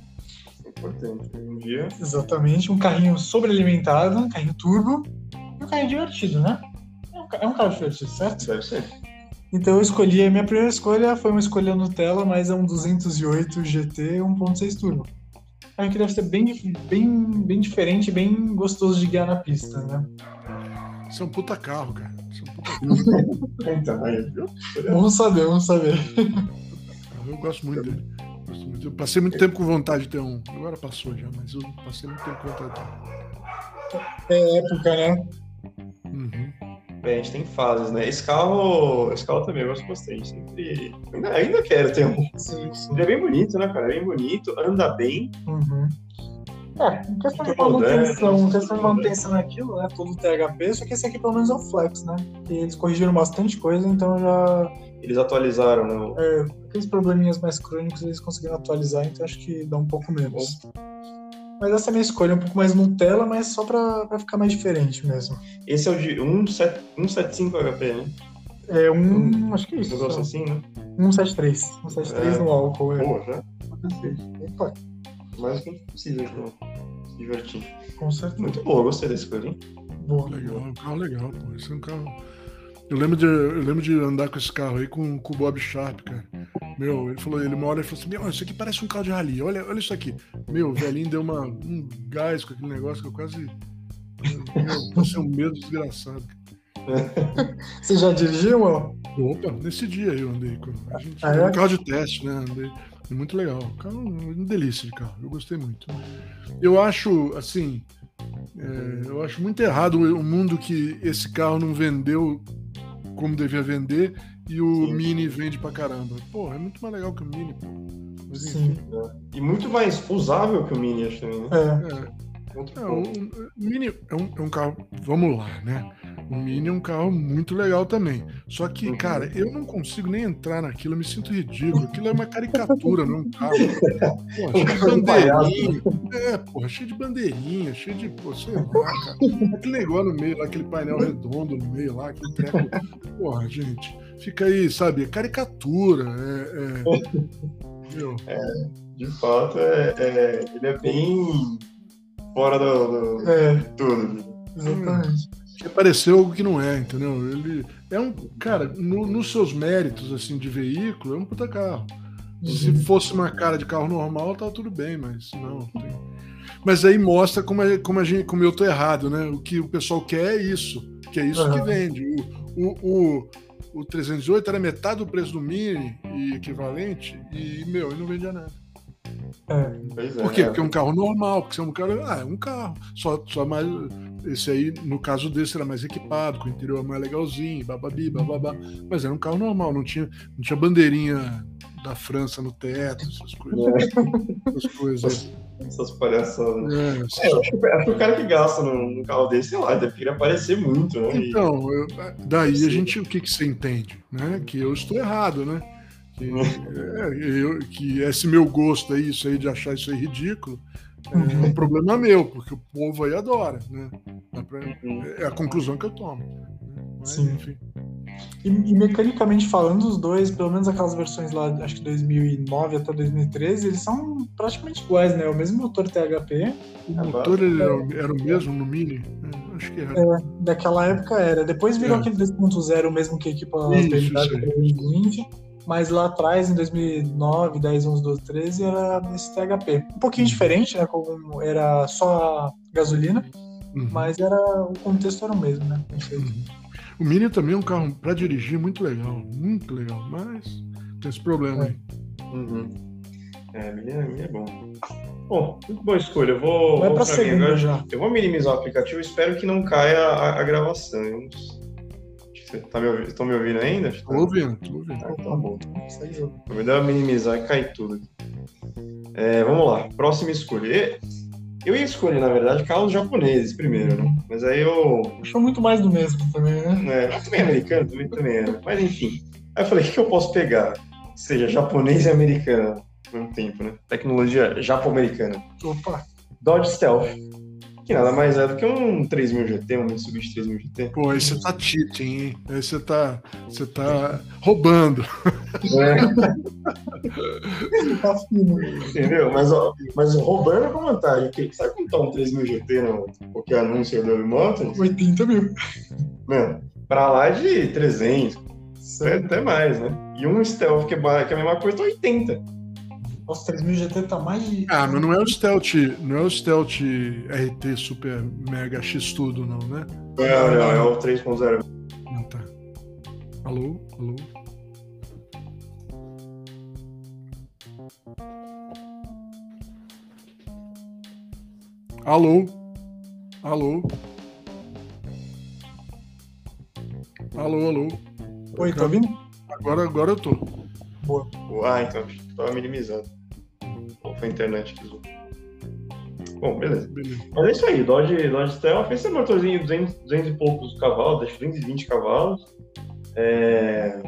Importante. Um dia. Exatamente. Um carrinho sobrealimentado, um carrinho turbo. E um carrinho divertido, né? É um, carro divertido, certo? Deve ser. Então eu escolhi, a minha primeira escolha foi uma escolha Nutella, mas é um 208 GT 1.6 turbo. Carro que deve ser bem, bem, bem diferente, bem gostoso de guiar na pista, né? Isso é um puta carro, cara. É então, aí, viu? Vamos saber, vamos saber. Eu gosto muito dele. Eu passei muito tempo com vontade de ter um. Agora passou já, mas eu passei muito tempo com vontade de ter um. É época, né? Uhum. Bem, a gente tem fases, né? Esse carro, esse carro também eu gosto bastante. Sempre... Ainda, ainda quero ter um. Sim, sim. Ele é bem bonito, né, cara? É bem bonito, anda bem. Uhum. É, questão de manutenção, questão de manutenção naquilo, né? Todo THP, só que esse aqui pelo menos é o Flex, né? Que eles corrigiram bastante coisa, então já. Eles atualizaram, né? É, aqueles probleminhas mais crônicos eles conseguiram atualizar, então acho que dá um pouco menos. Mas essa é a minha escolha, um pouco mais Nutella, mas só pra, pra ficar mais diferente mesmo. Esse é o de 175 HP, né? É um. Um acho que é isso. Um negócio assim, né? 173. 173 é. no álcool, é. Boa, já? Opa. Mais do que possível, então. Se divertir. Com certeza. Muito boa, gostei desse escolha, hein? Boa. Legal, um carro legal, pô. Esse é um carro. Eu lembro de, eu lembro de andar com esse carro aí com, com o Bob Sharp, cara. Meu, ele falou, ele uma hora ele falou assim: Meu, isso aqui parece um carro de rally. Olha, olha isso aqui. Meu, o velhinho deu uma, um gás com aquele negócio que eu quase. Meu, passei um medo desgraçado. Você já dirigiu, mano? Opa, nesse dia eu andei com. A gente, ah, é? um carro de teste, né? Andei. Muito legal. Carro, uma delícia de carro. Eu gostei muito. Eu acho, assim. É, eu acho muito errado o mundo que esse carro não vendeu como devia vender e o Sim. Mini vende pra caramba. Pô, é muito mais legal que o Mini, pô. Mas, Sim. É. E muito mais usável que o Mini, acho também, né? É. é. É, o, Mini é um, é um, carro, vamos lá, né? O Mini é um carro muito legal também. Só que, uhum. cara, eu não consigo nem entrar naquilo, eu me sinto ridículo. Aquilo é uma caricatura, não é um carro. Pô, cheio de bandeirinha. É, porra, cheio de bandeirinha, cheio de, pô, sei lá, cara. Aquele negócio no meio lá, aquele painel redondo no meio lá, aquele treco. Porra, gente, fica aí, sabe? É caricatura. É, é, é de fato, é, é, ele é bem fora do, do é. tudo. Exatamente. Que pareceu algo que não é, entendeu? Ele é um. Cara, no, nos seus méritos assim de veículo, é um puta carro. Uhum. Se fosse uma cara de carro normal, tá tudo bem, mas não. Tem... Mas aí mostra como, é, como, a gente, como eu tô errado, né? O que o pessoal quer é isso. Que é isso uhum. que vende. O, o, o, o 308 era metade do preço do Mini e equivalente, e, meu, ele não vendia nada. É. Por quê? Porque é um carro normal, porque é um carro. Ah, é um carro. Só, só mais. Esse aí, no caso desse, era mais equipado, com o interior mais legalzinho, bababi, bababá. Mas era um carro normal, não tinha, não tinha bandeirinha da França no teto, essas coisas. É. Essas coisas. Essas palhaçadas. É, é, acho, que, acho que o cara que gasta no carro desse, sei lá, deve querer aparecer muito, né? Então, eu, daí a gente, o que, que você entende? Né? Que eu estou errado, né? Que, é, eu, que esse meu gosto é isso aí de achar isso aí ridículo é um uhum. problema meu, porque o povo aí adora, né? Uhum. É a conclusão que eu tomo. Mas, Sim. Enfim. E, e, mecanicamente falando, os dois, pelo menos aquelas versões lá, acho que 2009 até 2013, eles são praticamente iguais, né? O mesmo motor THP. O motor era, era, o mesmo no Mini? É, acho que era. É, daquela época era. Depois virou é. aquele 2.0, mesmo que equipa a BMW 2020 mas lá atrás, em 2009, 10, 11, 12, 13, era esse THP. Um pouquinho diferente, né? Como era só gasolina, uhum. mas era o contexto era o mesmo, né? Uhum. O Mini também é um carro para dirigir muito legal, muito legal, mas tem esse problema é. aí. Uhum. É, a Mini, a Mini é bom. Bom, muito boa escolha. Eu vou, Vai vou segunda já. Eu vou minimizar o aplicativo, espero que não caia a, a gravação. Tá me, estão me ouvindo ainda? Estou ouvindo, estou ouvindo. Ah, tá bom. Vou dar uma minimizar e cair tudo. É, vamos lá, próxima escolha. Eu ia escolher, na verdade, carros japoneses primeiro, né? Mas aí eu. Achou muito mais do mesmo também, né? É, também americano, também, também é. Mas enfim. Aí eu falei, o que, que eu posso pegar? Seja japonês e americano ao mesmo tempo, né? Tecnologia japo-americana. Opa! Dodge Stealth. Que nada mais é do que um 3000 GT, um Mitsubishi 3000 GT. Pô, aí você tá cheating, hein? Aí você tá, você tá roubando. É. Entendeu? Mas, ó, mas roubando é com vantagem. Porque sabe quanto tá um 3000 GT no qualquer anúncio do Motors? 80 mil. Mano, pra lá é de 300, até mais, né? E um Stealth que é, que é a mesma coisa, tá 80. Nossa, 3000 GT tá mais de. Ah, mas não é o Stealth, não é o Stealth RT Super Mega X Tudo, não, né? Não, não, é o 3.0. Ah, tá. Alô? Alô? Alô? Alô? Alô, alô? Oi, tá ouvindo? Agora, agora eu tô. Boa. Ah, então, tava minimizado. Ou foi a internet que zoou. Bom, beleza. Mas é isso aí, Dodge, Dodge Stealth fez esse motorzinho de 200, 200 e poucos cavalos, acho 220 cavalos. É...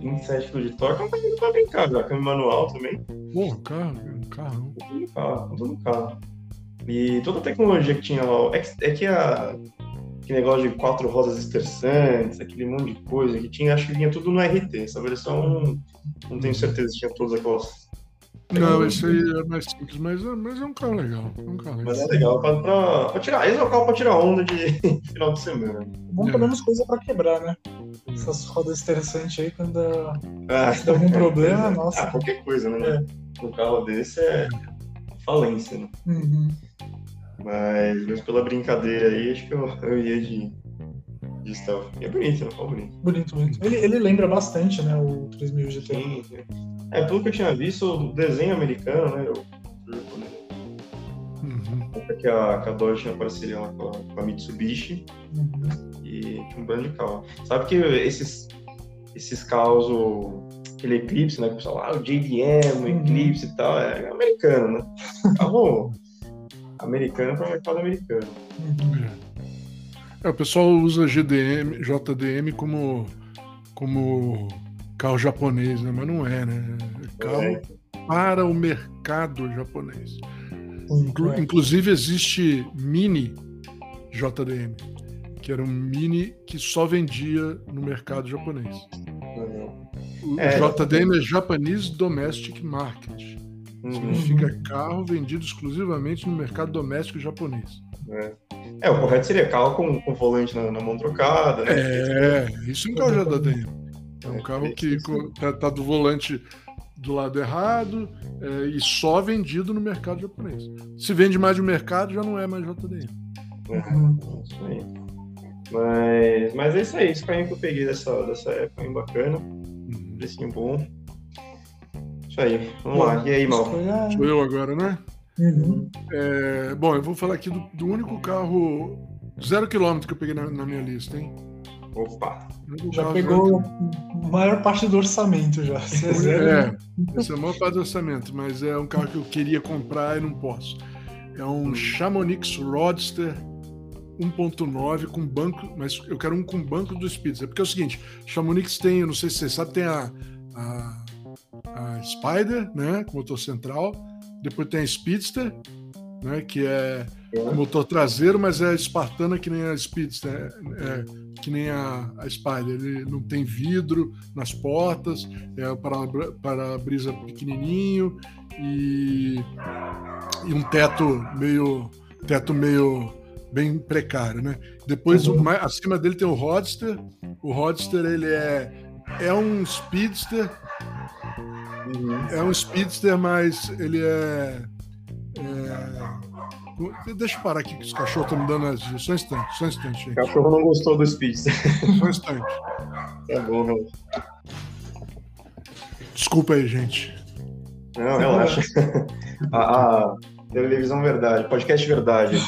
27 kg de torque, não tá indo pra brincar já, câmbio manual também. Porra, carro, carro. Tudo no carro, tudo no carro. E toda a tecnologia que tinha lá, é que, é que aquele negócio de quatro rodas esterçantes, aquele monte de coisa que tinha, acho que vinha tudo no RT. Essa versão não tenho certeza se tinha todas aquelas. Não, esse aí é mais simples, mas, é, mas é um carro legal. É um carro legal. Mas é legal pra, pra, pra tirar. Esse é o carro pra tirar onda de final de semana. Bom, é. menos coisa pra quebrar, né? Essas rodas interessantes aí, quando ah, dá algum problema, é. nossa. Ah, qualquer coisa, né? É. Um carro desse é falência, né? Uhum. Mas, mas pela brincadeira aí, acho que eu, eu iria de, de stealth. E é bonito, né? bonito. Bonito, bonito. Ele, ele lembra bastante, né, o 3000 GT. Sim, sim. É, pelo que eu tinha visto, o desenho americano, né, eu, Uhum. Que, a, que a Dodge tinha parceria lá com a, com a Mitsubishi uhum. e tinha um bando de carro. Sabe que esses, esses carros, o, aquele Eclipse, né, que o pessoal, ah, o JDM, o uhum. Eclipse e tal, é americano, né? Carro americano para o mercado americano. É, o pessoal usa GDM, JDM como, como carro japonês, né? Mas não é, né? É carro é. para o mercado japonês. Inclu é. Inclusive existe mini JDM, que era um mini que só vendia no mercado japonês. O é, JDM é Japanese Domestic Market. Uhum. Significa carro vendido exclusivamente no mercado doméstico japonês. É, é o correto seria carro com, com volante na, na, mão trocada. Né? É, isso é um carro dentro. É um é, carro que tá, tá, do volante do lado errado é, e só vendido no mercado japonês. Se vende mais no mercado, já não é mais JDM. É, isso aí. Mas, mas é isso aí, esse carrinho que eu peguei dessa, dessa época, bem bacana. Uhum. Precinho bom. Isso aí, vamos bom, lá. E aí, Mal? Sou eu agora, né? Uhum. É, bom, eu vou falar aqui do, do único carro zero quilômetro que eu peguei na, na minha lista, hein? Opa! Já pegou a maior parte do orçamento já. É, essa é a maior parte do orçamento, mas é um carro que eu queria comprar e não posso. É um Chamonix Roadster 1.9 com banco, mas eu quero um com banco do Speedster. Porque é o seguinte, Chamonix tem, eu não sei se você sabe, tem a, a a Spider, né, com motor central. Depois tem a Speedster, né, que é motor traseiro, mas é espartana que nem a Speedster, é, é, que nem a, a, Spider. Ele não tem vidro nas portas, é para para-brisa pequenininho e, e um teto meio teto meio bem precário, né? Depois uhum. o, acima dele tem o Roadster. O Roadster ele é é um Speedster Uhum. É um speedster, mas ele é, é... Deixa eu parar aqui que os cachorros estão me dando as. Só um instante, só um instante, gente. O cachorro não gostou do speedster. Só um instante. Tá bom, meu. Desculpa aí, gente. Não, relaxa. a, a televisão verdade, podcast verdade.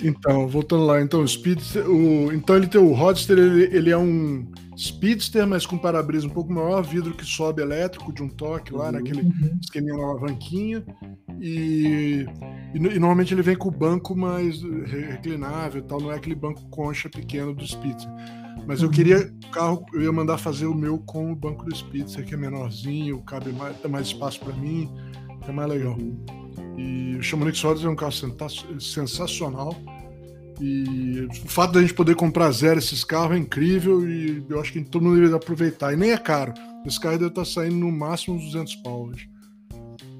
Então, voltando lá, então o Speedster, o, então ele tem o Roadster, ele, ele é um Speedster, mas com para-brisa um pouco maior, vidro que sobe elétrico de um toque lá, uhum. naquele uhum. esqueminha na alavanquinha. E, e, e, normalmente ele vem com o banco mais reclinável tal, não é aquele banco concha pequeno do Speedster. Mas eu uhum. queria o carro, eu ia mandar fazer o meu com o banco do Speedster, que é menorzinho, cabe mais, tem mais espaço para mim, é mais legal. E o Chamonix Rodas é um carro sensacional. E o fato da gente poder comprar zero esses carros é incrível e eu acho que todo mundo deveria aproveitar. E nem é caro. Esse carro deve estar saindo no máximo uns 200 pau hoje.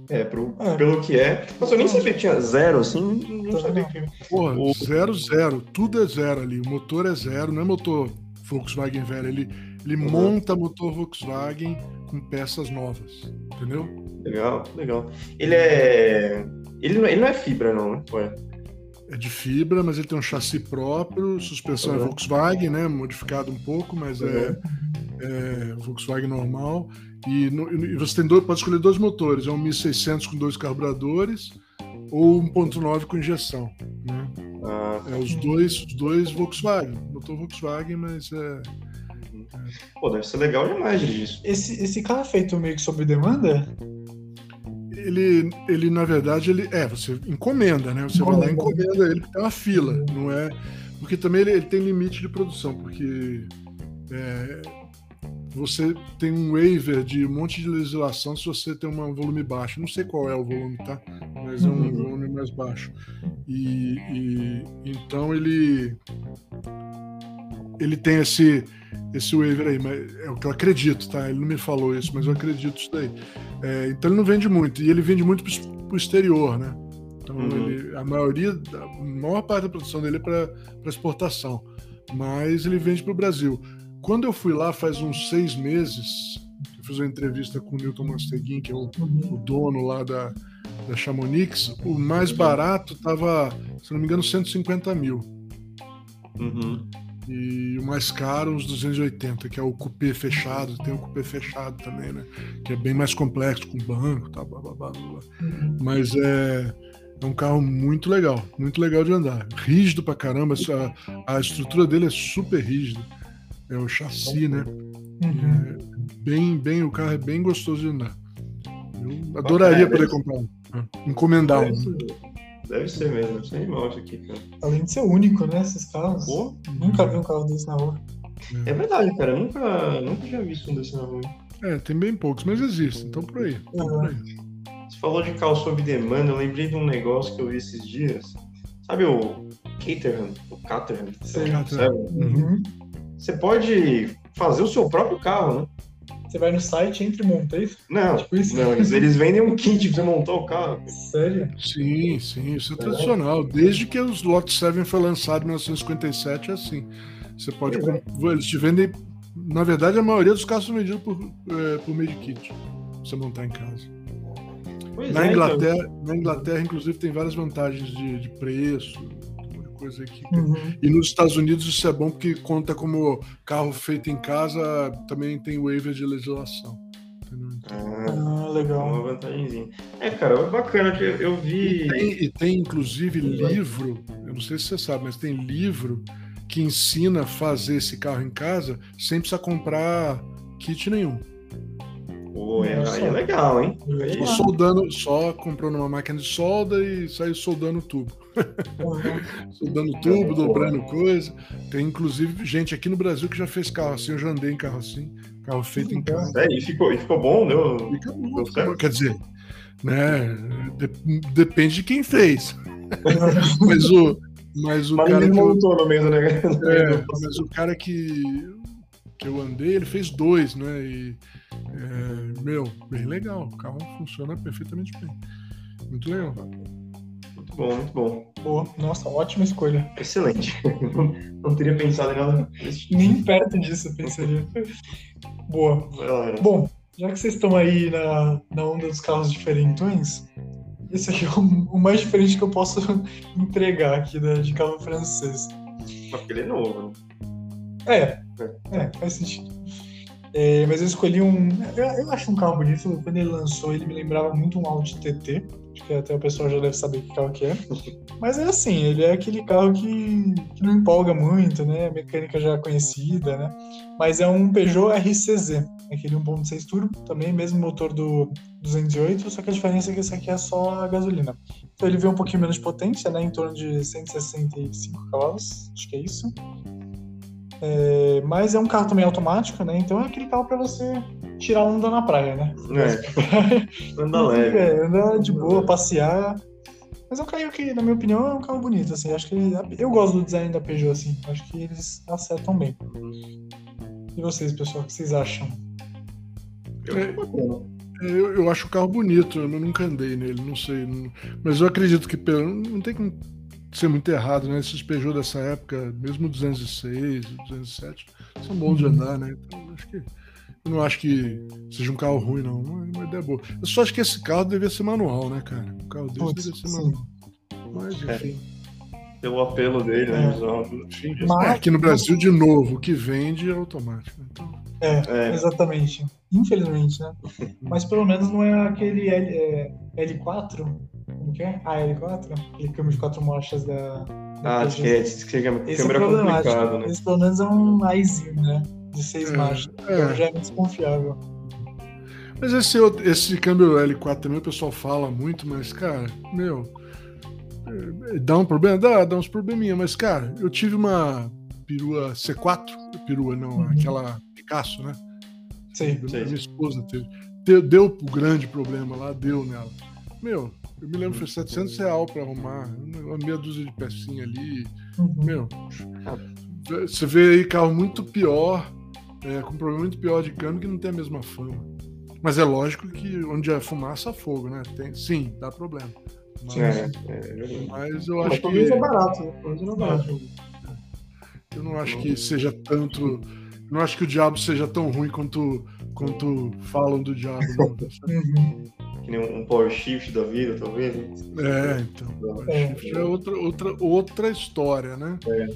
É, pro, é, pelo que é. Mas eu nem sabia que tinha zero, assim, não sabia que. Porra, o... zero, zero. Tudo é zero ali. O motor é zero, não é motor Volkswagen velho. Ele, ele uhum. monta motor Volkswagen com peças novas. Entendeu? Legal, legal. Ele é. Ele não, ele não é fibra, não, né? Ué é de fibra, mas ele tem um chassi próprio, suspensão uhum. é Volkswagen, né? Modificado um pouco, mas é, é Volkswagen normal. E, no, e, você tem dois, pode escolher dois motores, é um 1600 com dois carburadores ou 1.9 com injeção, né? Ah, é os dois, os dois Volkswagen, motor Volkswagen, mas é, Pô, deve ser legal demais isso. Esse, esse carro é feito meio que sob demanda? Ele, ele na verdade, ele é, você encomenda, né? Você vai lá e encomenda ele, porque tem uma fila, não é? Porque também ele, ele tem limite de produção, porque é, você tem um waiver de um monte de legislação se você tem um volume baixo. Não sei qual é o volume, tá? Mas é um uhum. volume mais baixo. E, e então ele ele tem esse esse waiver aí, mas é o que eu acredito, tá? Ele não me falou isso, mas eu acredito isso daí. É, então ele não vende muito, e ele vende muito para o exterior, né? Então uhum. ele, a maioria, a maior parte da produção dele é para exportação, mas ele vende para o Brasil. Quando eu fui lá faz uns seis meses, eu fiz uma entrevista com o Newton Mosteguin, que é o, o dono lá da, da Chamonix, o mais barato estava, se não me engano, 150 mil. Uhum. E o mais caro, uns 280, que é o cupê fechado. Tem o cupê fechado também, né? Que é bem mais complexo, com banco tal, blá, blá, blá, blá. Uhum. Mas é, é um carro muito legal, muito legal de andar. Rígido pra caramba, a, a estrutura dele é super rígida. É o chassi, né? Uhum. É bem, bem, o carro é bem gostoso de andar. Eu adoraria poder comprar um. Né? Encomendar um. Deve ser mesmo, deve ser animal isso aqui, cara. Além de ser único, né? Esses carros. Pô. Nunca vi um carro desse na rua. É verdade, cara. Nunca, nunca tinha visto um desse na rua. É, tem bem poucos, mas existem, então por aí. Uhum. Por aí. Você falou de carro sob demanda, eu lembrei de um negócio que eu vi esses dias. Sabe o Caterham? O Caterham? Sabe? Uhum. Você pode fazer o seu próprio carro, né? Você vai no site, entra e monta é isso? Não, tipo isso? não eles, eles, vendem um kit pra você montar o carro. Sério? Sim, sim, isso é, é. tradicional. Desde que os Lot 7 foi lançado em 1957, é assim. Você pode. É. Eles te vendem. Na verdade, a maioria dos carros são vendidos por, é, por meio de kit. Pra você montar em casa. Pois na, é, Inglaterra, então. na Inglaterra, inclusive, tem várias vantagens de, de preço, coisa aqui. Uhum. E nos Estados Unidos isso é bom porque conta como carro feito em casa, também tem waiver de legislação. Ah, legal. Uma vantagemzinha. É, cara, é bacana que eu vi. E tem, e tem, inclusive livro, eu não sei se você sabe, mas tem livro que ensina a fazer esse carro em casa sem precisar comprar kit nenhum. Pô, é, aí é legal, hein? Só soldando, só comprando uma máquina de solda e saiu soldando tubo. Uhum. soldando tubo, dobrando coisa. Tem inclusive gente aqui no Brasil que já fez carro assim, eu já andei em carro assim, carro feito em casa. É, e ficou, e ficou bom, deu. Fica bom, ficou, quer dizer, né? De, depende de quem fez. mas o, mas o mas cara. Ele montou no meio do negócio. É, mas o cara que, que eu andei, ele fez dois, né? E é, meu, bem legal. O carro funciona perfeitamente bem. Muito legal. Muito bom, muito bom. Boa. Nossa, ótima escolha. Excelente. Não, não teria pensado em nada. Nem perto disso eu pensaria. Boa. Bom, já que vocês estão aí na, na onda dos carros diferentões, esse aqui é o, o mais diferente que eu posso entregar aqui da, de carro francês. Porque ele é novo, né? É, é, é faz sentido. É, mas eu escolhi um. Eu, eu, acho um carro bonito. Quando ele lançou, ele me lembrava muito um Audi TT. Acho que até o pessoal já deve saber que carro que é. Mas é assim, ele é aquele carro que, que não empolga muito, né? A mecânica já conhecida, né? Mas é um Peugeot RCZ, aquele 1.6 turbo, também mesmo motor do 208, só que a diferença é que esse aqui é só a gasolina. Então ele vê um pouquinho menos de potência, né? Em torno de 165 cavalos, acho que é isso. É, mas é um carro também automático, né? Então é aquele carro para você tirar onda na praia, né? É. Anda leve. É, andar de boa, passear. Mas é um carro que, na minha opinião, é um carro bonito, assim. Acho que eu gosto do design da Peugeot, assim. Acho que eles acertam bem. E vocês, pessoal, o que vocês acham? É, eu, eu acho o carro bonito, eu nunca andei nele, não sei. Não, mas eu acredito que não tem que ser muito errado, né? Esses Peugeot dessa época, mesmo 206, 207, são bons de andar, né? Então, acho que eu não acho que seja um carro ruim, não. Uma ideia boa. Eu só acho que esse carro devia ser manual, né, cara? O carro desse devia ser manual. Mas, é. enfim. É. Pelo apelo dele, né? É. Mas... É, aqui no Brasil, de novo, o que vende é automático. Então... É, é, exatamente. Infelizmente, né? Mas pelo menos não é aquele L, é, L4 como que é? A L4? Aquele câmbio de quatro marchas da. da ah, acho que é, esse câmera é, é complicado, né? Esse pelo menos é um AIzinho, né? De seis é, marchas. É. Então já é muito desconfiável. Mas esse, esse câmbio L4 também o pessoal fala muito, mas, cara, meu. É, dá um problema? Dá, dá uns probleminha, mas, cara, eu tive uma perua C4, perua não, uhum. aquela Picasso, né? Sim, sim. Minha esposa teve. Deu, deu o grande problema lá, deu nela. Meu, eu me lembro, foi 700 reais pra arrumar, uma meia dúzia de pecinha ali. Uhum. Meu, você vê aí carro muito pior, é, com um problema muito pior de câmbio que não tem a mesma fama. Mas é lógico que onde é fumaça, fogo, né? Tem, sim, dá problema. Mas, é, é, mas eu acho mas, que. é barato, né? é barato. Eu não acho que seja tanto. Não acho que o diabo seja tão ruim quanto, quanto falam do diabo. Não, uhum que nem um Power Shift da vida, talvez. Né? É, então. Power é, Shift é outra, outra, outra história, né? É.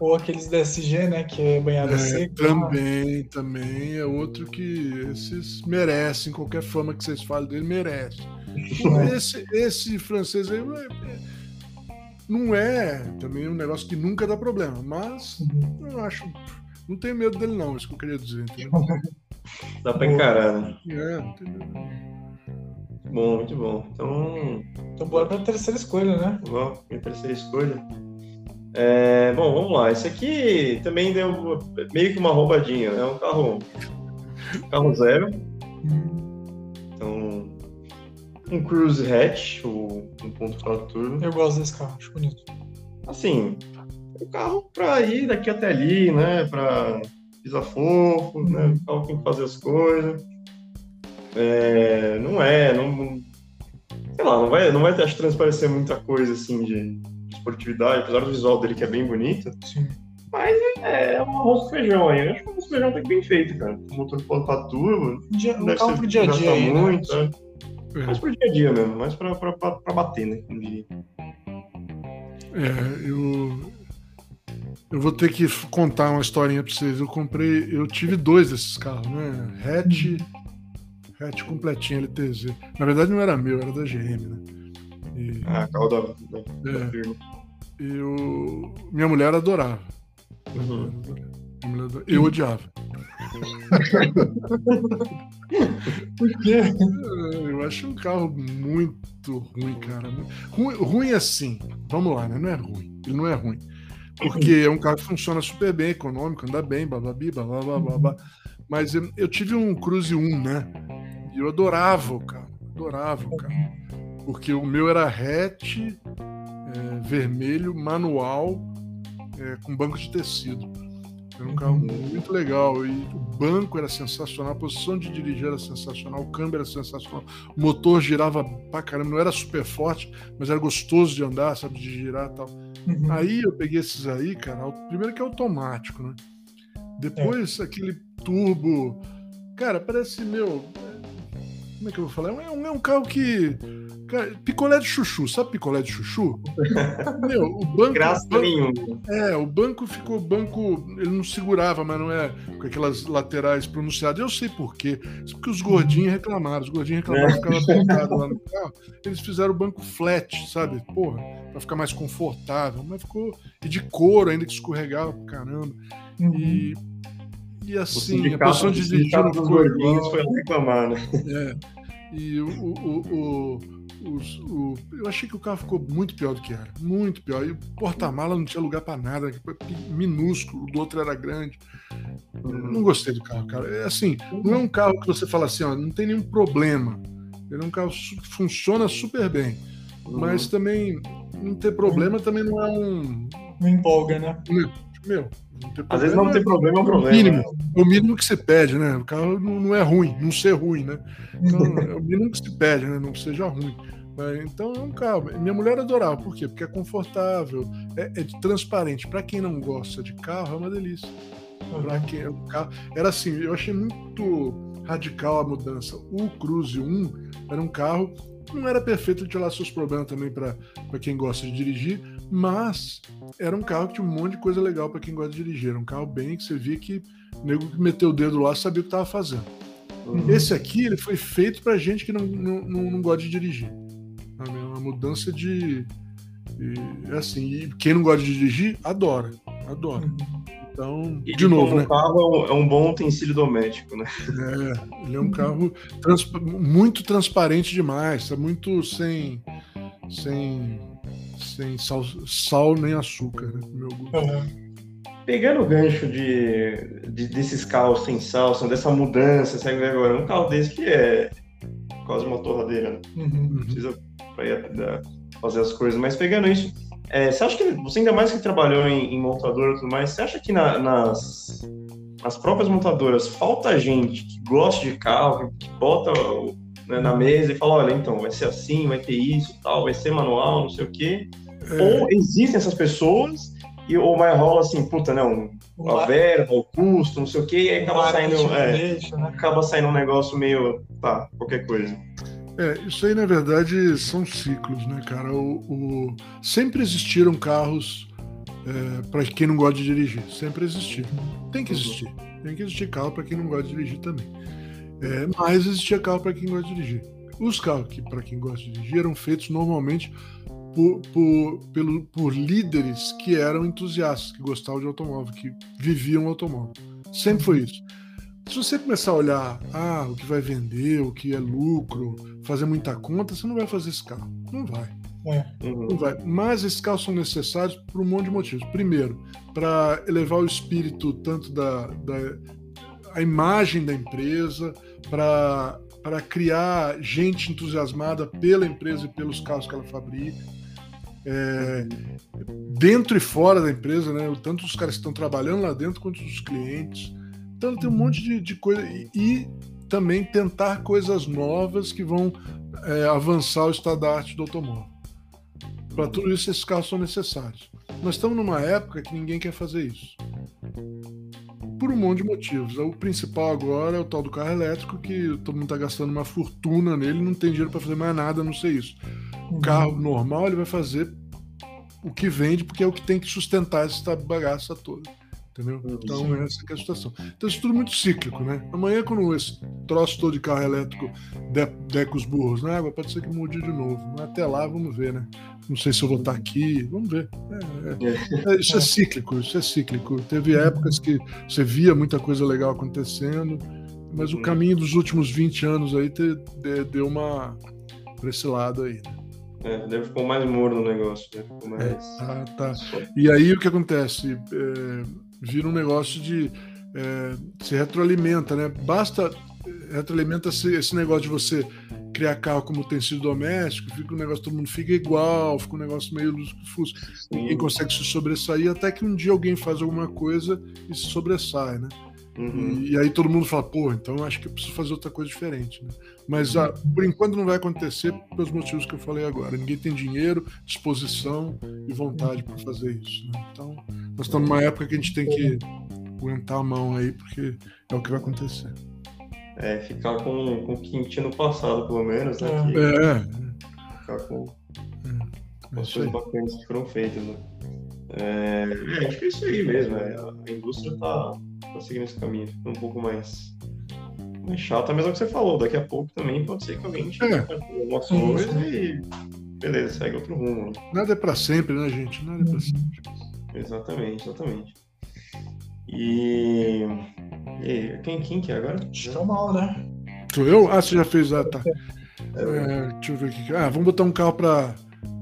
Ou aqueles DSG, né? Que é banhada é, seca. Também, também é outro que esses merecem, qualquer fama que vocês falem dele, merece. Esse, esse francês aí é, não é também um negócio que nunca dá problema, mas uhum. eu acho. Não tenho medo dele, não, isso que eu queria dizer. Entendeu? Dá pra encarar, né? É, não tem medo. Bom, muito bom. Então. Então bora pra terceira escolha, né? Vamos, minha terceira escolha. É, bom, vamos lá. Esse aqui também deu meio que uma roubadinha, né? Um carro, carro zero. Então, um Cruise Hatch, o 1.4 turbo. Eu gosto desse carro, acho bonito. Assim, um carro para ir daqui até ali, né? Para pisar fofo, né? O carro tem que fazer as coisas. É, não é, não, sei lá, não vai, não vai acho, transparecer muita coisa assim de, de esportividade, apesar do visual dele que é bem bonito. Sim. Mas é, é um arroz com feijão aí. Eu acho que o arroz com feijão tem que bem feito, cara. O motor ponta turbo. Dia, não ser pro dia a dia. Aí, muito, né? é. Mas pro dia a dia mesmo, mais pra, pra, pra, pra bater, né? É, eu. Eu vou ter que contar uma historinha pra vocês. Eu comprei, eu tive dois desses carros, né? Hatch hatch completinho LTZ. Na verdade não era meu, era da GM, né? E, ah, carro da, da, é, da firma. E o, minha mulher adorava. Uhum. Eu odiava. Por quê? Eu acho um carro muito ruim, cara. Ruim, ruim assim. Vamos lá, né? Não é ruim. Ele não é ruim. Porque é um carro que funciona super bem, econômico, anda bem, bababi, blá blá blá. Mas eu, eu tive um Cruze 1, né? E eu adorava o carro, adorava o carro. Porque o meu era hatch, é, vermelho, manual, é, com banco de tecido. Era um carro muito legal. E o banco era sensacional, a posição de dirigir era sensacional, o câmbio era sensacional, o motor girava pra caramba, não era super forte, mas era gostoso de andar, sabe, de girar e tal. Uhum. Aí eu peguei esses aí, cara. Primeiro que é automático, né? Depois é. aquele turbo. Cara, parece, meu, como é que eu vou falar? É um, é um carro que. Cara, picolé de chuchu, sabe picolé de chuchu? Meu, o banco. Graça nenhuma. É, o banco ficou banco. Ele não segurava, mas não é com aquelas laterais pronunciadas. Eu sei por quê. Isso porque os gordinhos reclamaram. Os gordinhos reclamaram, ficavam apertados lá no carro. Eles fizeram o banco flat, sabe? Porra, pra ficar mais confortável. Mas ficou. E de couro ainda que escorregava pra caramba. Uhum. E. E assim, a pessoa de ficou gordinhos foi reclamar, né? É. E o, o, o, os- o- eu achei que o carro ficou muito pior do que era. Muito pior. E o porta-mala não tinha lugar para nada, minúsculo, o do outro era grande. Não gostei do carro, cara. É assim, não é um carro que você fala assim, ó, não tem nenhum problema. Ele é um carro que funciona super bem. Mas também não ter problema também não é um. Não empolga, né? Meu, Às vezes não tem problema, é um problema. mínimo. né? O mínimo que se pede, né? O carro não, é ruim, não ser ruim, né? Então, é o mínimo que se pede, né? Não seja ruim. Então é um carro. Minha mulher adorava, por quê? Porque é confortável, é, é transparente. Para quem não gosta de carro, é uma delícia. Pra quem é um carro. Era assim, eu achei muito radical a mudança. O Cruze 1 era um carro. Não era perfeito, tinha lá seus problemas também para quem gosta de dirigir, mas era um carro que tinha um monte de coisa legal para quem gosta de dirigir. Era um carro bem que você via que o nego que meteu o dedo lá sabia o que estava fazendo. Uhum. Esse aqui ele foi feito para gente que não, não, não, não gosta de dirigir. É uma mudança de. de- É assim, e quem não gosta de dirigir, adora. Adora. Uhum. Então, E de novo, né? carro é um, é um bom utensílio doméstico, né? É, ele é um carro transpa- muito transparente demais, tá muito sem sem sem sal, sal nem açúcar, né? Meu gosto. Uhum. Pegando o gancho de, de- desses carros sem salsa, dessa mudança, segue agora, um carro desse que é quase uma torradeira, né? Uhum. Precisa pra ir fazer as coisas. Mas pegando isso, é, você acha que você ainda mais que trabalhou em, em montadora e tudo mais, você acha que na- nas, nas próprias montadoras falta gente que gosta de carro, que bota o- né, na mesa e fala, olha, então vai ser assim, vai ter isso, tal, vai ser manual, não sei o quê. É, Ou existem essas pessoas e ou mais rola assim, puta, não, a verba, o custo, não sei o quê, e aí acaba saindo, é, deixa, né? acaba saindo um negócio meio, tá, qualquer coisa. é, isso aí, na verdade, são ciclos, né, cara? O, o- Sempre existiram carros para quem não gosta de dirigir. Sempre existiram. Tem que existir. Tem que existir carro para quem não gosta de dirigir também. É, mas existia carro para quem gosta de dirigir. Os carros que para quem gosta de dirigir eram feitos normalmente por, por, pelo, por líderes que eram entusiastas, que gostavam de automóvel, que viviam automóvel. Sempre foi isso. Se você começar a olhar ah, o que vai vender, o que é lucro, fazer muita conta, você não vai fazer esse carro. Não vai. Uhum. Não vai. Mas esses carros são necessários por um monte de motivos. Primeiro, para elevar o espírito tanto da, da a imagem da empresa, para criar gente entusiasmada pela empresa e pelos carros que ela fabrica. É, dentro e fora da empresa, né? Tanto os caras que estão trabalhando lá dentro quanto os clientes. Então tem um monte de, de coisa. E, e também tentar coisas novas que vão é, avançar o estado da arte do automóvel. Para tudo isso, esses carros são necessários. Nós estamos numa época que ninguém quer fazer isso. Por um monte de motivos. O principal agora é o tal do carro elétrico, que todo mundo está gastando uma fortuna nele, não tem dinheiro para fazer mais nada a não ser isso. O carro normal ele vai fazer o que vende, porque é o que tem que sustentar essa bagaça toda. Entendeu? Então, essa que é a situação. Então, isso é tudo muito cíclico, né? Amanhã, quando esse troço todo de carro elétrico de, deca os burros na água, pode ser que mude de novo. Mas até lá, vamos ver, né? Não sei se eu vou estar aqui, vamos ver. É, é, é, isso é cíclico, isso é cíclico. Teve épocas que você via muita coisa legal acontecendo, mas o caminho dos últimos 20 anos aí te, de, deu uma para esse lado aí. Né? É, deve ficou mais morno o negócio, né? Ficou mais... É, tá, tá. E aí o que acontece? É, vira um negócio de é, se retroalimenta, né? Basta retroalimenta esse, esse, negócio de você criar carro como utensílio doméstico, fica um negócio, todo mundo fica igual, fica um negócio meio fuso, ninguém consegue se sobressair, até que um dia alguém faz alguma coisa e se sobressai, né? Uhum. E, e, aí todo mundo fala, pô, então eu acho que eu preciso fazer outra coisa diferente. Né? Mas ah, por enquanto não vai acontecer pelos motivos que eu falei agora. Ninguém tem dinheiro, disposição e vontade para fazer isso. Né? Então nós estamos numa época que a gente tem que aguentar a mão aí, porque é o que vai acontecer. É, ficar com, com o que tinha no passado, pelo menos, né? Que... É. ficar com, com as coisas bacanas que foram feitas, né? É, é, acho que é isso aí mesmo. É, a indústria tá, tá seguindo esse caminho, ficando um pouco mais, mais chata, mesmo que você falou. Daqui a pouco também pode ser que alguém chegue é. uma coisa e beleza, segue outro rumo. Né? Nada é para sempre, né, gente? Nada é para sempre. Exatamente, exatamente. E. E aí, quem, quem que é agora? Estou mal, né? Sou eu? Ah, você já fez. Ah, tá. É, deixa eu ver aqui. Ah, vamos botar um carro para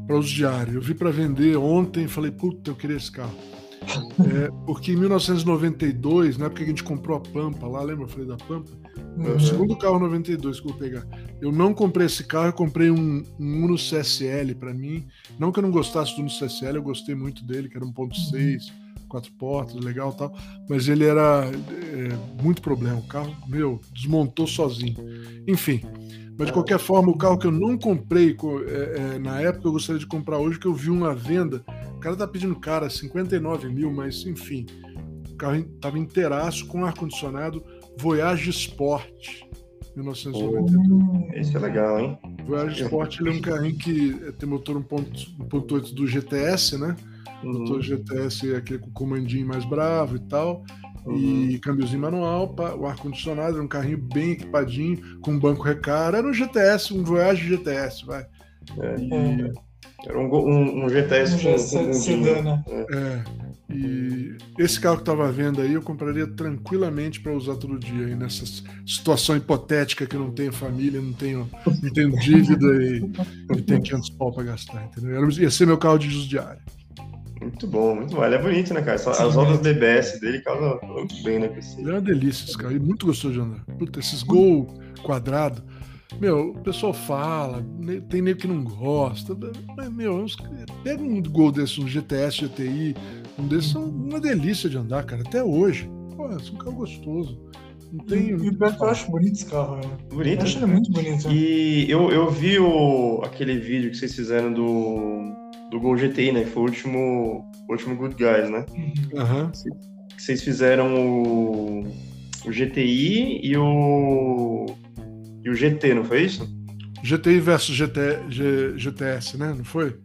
uso diário. Eu vi para vender ontem e falei, puta, eu queria esse carro. É, porque em 1992, na época que a gente comprou a Pampa lá, lembra? Eu falei da Pampa? Uhum. O segundo carro 92 que eu vou pegar. Eu não comprei esse carro, eu comprei um, um Uno CSL para mim. Não que eu não gostasse do Uno CSL, eu gostei muito dele, que era 1.6, quatro portas, legal tal. Mas ele era é, muito problema. O carro, meu, desmontou sozinho. Enfim. Mas de qualquer forma, o carro que eu não comprei é, é, na época, eu gostaria de comprar hoje, que eu vi uma venda. O cara tá pedindo cara 59 mil, mas enfim. O carro tava inteiraço com ar-condicionado Voyage Sport. 1992. esse é legal, hein? Voyage Sport ele é um carrinho que tem motor 1.8 do GTS, né? Uhum. Motor GTS é aquele com comandinho mais bravo e tal. Uhum. E câmbiozinho manual, o ar-condicionado, era um carrinho bem equipadinho, com banco recara. Era um GTS, um Voyage GTS, vai. É, e... Era um, um, um GTS um com, com sedã, né? É. é. E esse carro que estava vendo aí, eu compraria tranquilamente para usar todo dia aí nessa situação hipotética que eu não tenho família, não tenho, não tenho dívida e, e tenho 500 pau para gastar, entendeu? Ia ser meu carro de uso diário. Muito bom, muito bom. Ele é bonito, né, cara? As rodas DBS dele causam muito bem, né? Ele é uma delícia esse carro. E muito gostoso de andar. Puta, esses gol quadrado. Meu, o pessoal fala, tem nem que não gosta. Mas, meu, pega um gol desse, um GTS, GTI, um desses são uma delícia de andar, cara, até hoje. Pô, é um carro gostoso. Não tem. E, eu acho bonito esse carro, né? Bonito. Eu acho ele muito bonito. Né? E eu, eu vi o, aquele vídeo que vocês fizeram do do Gol GTI, né? Foi o último, o último Good Guys, né? Uhum. Vocês fizeram o, o GTI e o e o GT, não foi isso? GTI versus GT, G, GTS, né? Não foi?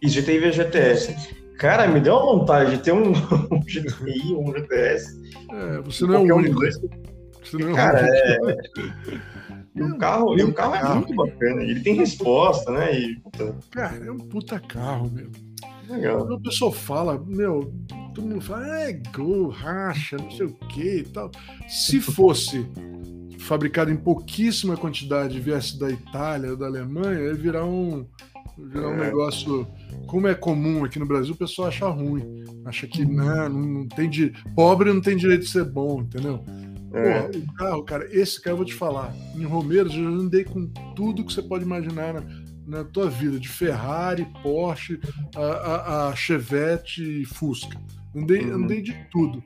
E GTI versus GTS. Cara, me deu uma vontade de ter um, um GTI ou um GTS. É, você não é o único. Você não é Cara, é... E o carro, e o carro é muito bacana. Ele tem resposta, né? E, puta... Cara, é um puta carro, meu. Legal. Quando a pessoa fala, meu, todo mundo fala, é gol, racha, não sei o que e tal. Se fosse fabricado em pouquíssima quantidade, viesse da Itália, da Alemanha, ia virar um, virar um é. negócio. Como é comum aqui no Brasil, o pessoal acha ruim. Acha que não, não tem de. Pobre não tem direito de ser bom, entendeu? É. Pô, o carro, cara, esse carro eu vou te falar. Em Romeiros eu andei com tudo que você pode imaginar na, na tua vida, de Ferrari, Porsche, a, a, a Chevette e Fusca. Andei, uhum. andei de tudo.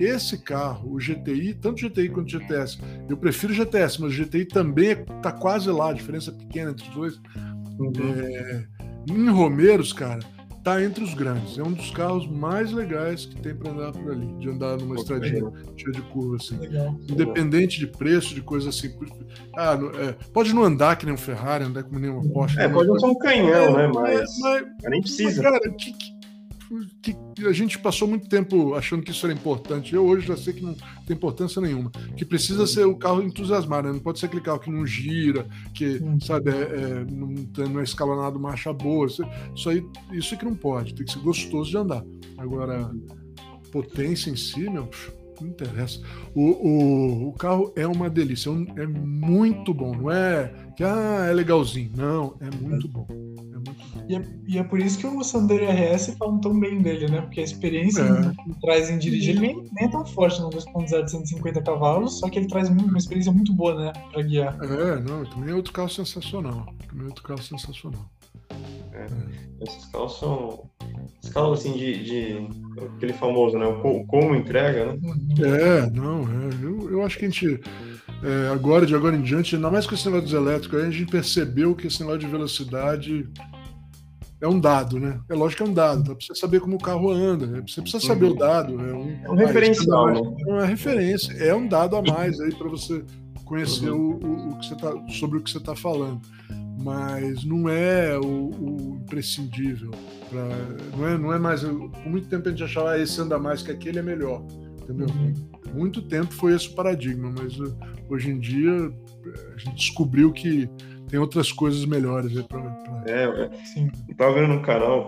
Esse carro, o GTI, tanto GTI quanto GTS, eu prefiro GTS, mas o GTI também está quase lá, a diferença é pequena entre os dois. Uhum. É, em Romeiros, cara, tá entre os grandes. É um dos carros mais legais que tem para andar por ali, de andar numa Pô, estradinha legal. cheia de curvas assim. Legal. Independente de preço, de coisa assim. Ah, é, pode não andar que nem um Ferrari, andar como nem uma Porsche. É, pode não ser um canhão, né? Mas, mas, mas nem precisa. Mas, cara, que, que que a gente passou muito tempo achando que isso era importante. Eu hoje já sei que não tem importância nenhuma. Que precisa ser o carro entusiasmado, né? não pode ser aquele carro que não gira, que, hum. sabe, é, é, não, não é escalonado marcha boa. Isso, isso aí, isso é que não pode. Tem que ser gostoso de andar. Agora, potência em si, meu, não interessa. O, o, o carro é uma delícia, é, é muito bom. Não é que ah, é legalzinho. Não, é muito bom. E é, e é, por isso que o Sandero RS falam tão bem dele, né? Porque a experiência é. que traz em dirigir, ele nem, nem é tão forte no 2.0 de 150 cavalos, só que ele traz uma experiência muito boa, né? Pra guiar. É, não, também é outro carro sensacional. Também é outro carro sensacional. É. Esses carros são. Esses carros assim de, de. aquele famoso, né? O como entrega, né? É, não, é. Eu, eu acho que a gente. É, agora, de agora em diante, ainda mais com esse negócio dos elétricos, a gente percebeu que esse negócio de velocidade é um dado, né? É lógico que é um dado, então você saber como o carro anda, né? você precisa saber o dado. É um, é um referencial. Né? É uma referência, é um dado a mais aí para você conhecer uhum. o, o, que você tá, sobre o que você está falando. mas não é o, o imprescindível. Pra, não, é, não é mais. Por muito tempo a gente achava ah, esse anda mais que aquele é melhor. Entendeu? Uhum. Muito tempo foi esse o paradigma, mas uh, hoje em dia a gente descobriu que tem outras coisas melhores. Pra, pra... É. Sim. Eu tava vendo no canal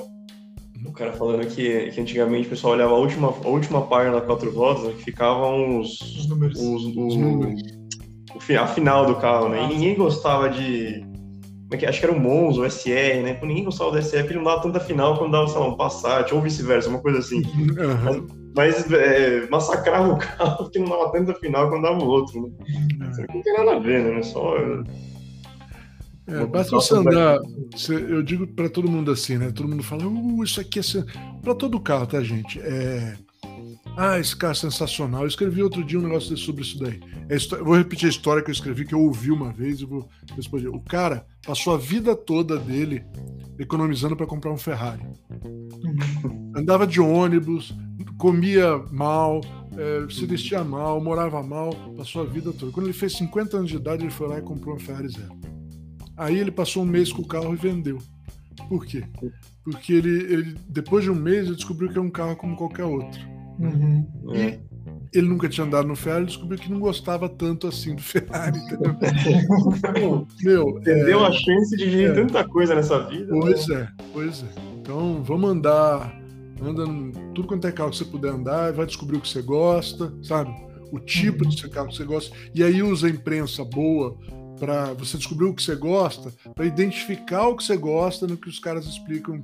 o cara falando que, que antigamente o pessoal olhava a última, a última página da quatro rodas, né, que ficavam os, os números. Os, os, os números. O, a final do carro, né? E ninguém gostava de. Como é que, é? acho que era o Monza, o SR, né? Ninguém gostava do SR porque não dava tanta final quando dava, sei lá, um Passat, ou vice-versa, uma coisa assim. Uhum. Mas, mas é, massacrava o carro porque não dava tanta final quando dava o outro, né? Uhum. Não tem nada a ver, né? Só. É, basta você andar. eu digo para todo mundo assim, né? Todo mundo fala, uh, isso aqui é. Para todo carro, tá, gente? É. Ah, esse carro é sensacional. Eu escrevi outro dia um negócio sobre isso daí. É, vou repetir a história que eu escrevi, que eu ouvi uma vez e vou responder. O cara passou a vida toda dele economizando para comprar um Ferrari. Uhum. Andava de ônibus, comia mal, é, se vestia mal, morava mal, passou a vida toda. Quando ele fez 50 anos de idade, ele foi lá e comprou um Ferrari zero. Aí ele passou um mês com o carro e vendeu. Por quê? Porque ele, ele depois de um mês, ele descobriu que é um carro como qualquer outro. Uhum. E é. ele nunca tinha andado no Ferrari, descobriu que não gostava tanto assim do Ferrari. Meu, Entendeu é, a chance de ver é, tanta coisa nessa vida? Pois né? é, pois é. Então vamos andar, anda tudo quanto é carro que você puder andar, vai descobrir o que você gosta, sabe? O tipo uhum. de carro que você gosta. E aí usa a imprensa boa para você descobrir o que você gosta, para identificar o que você gosta no que os caras explicam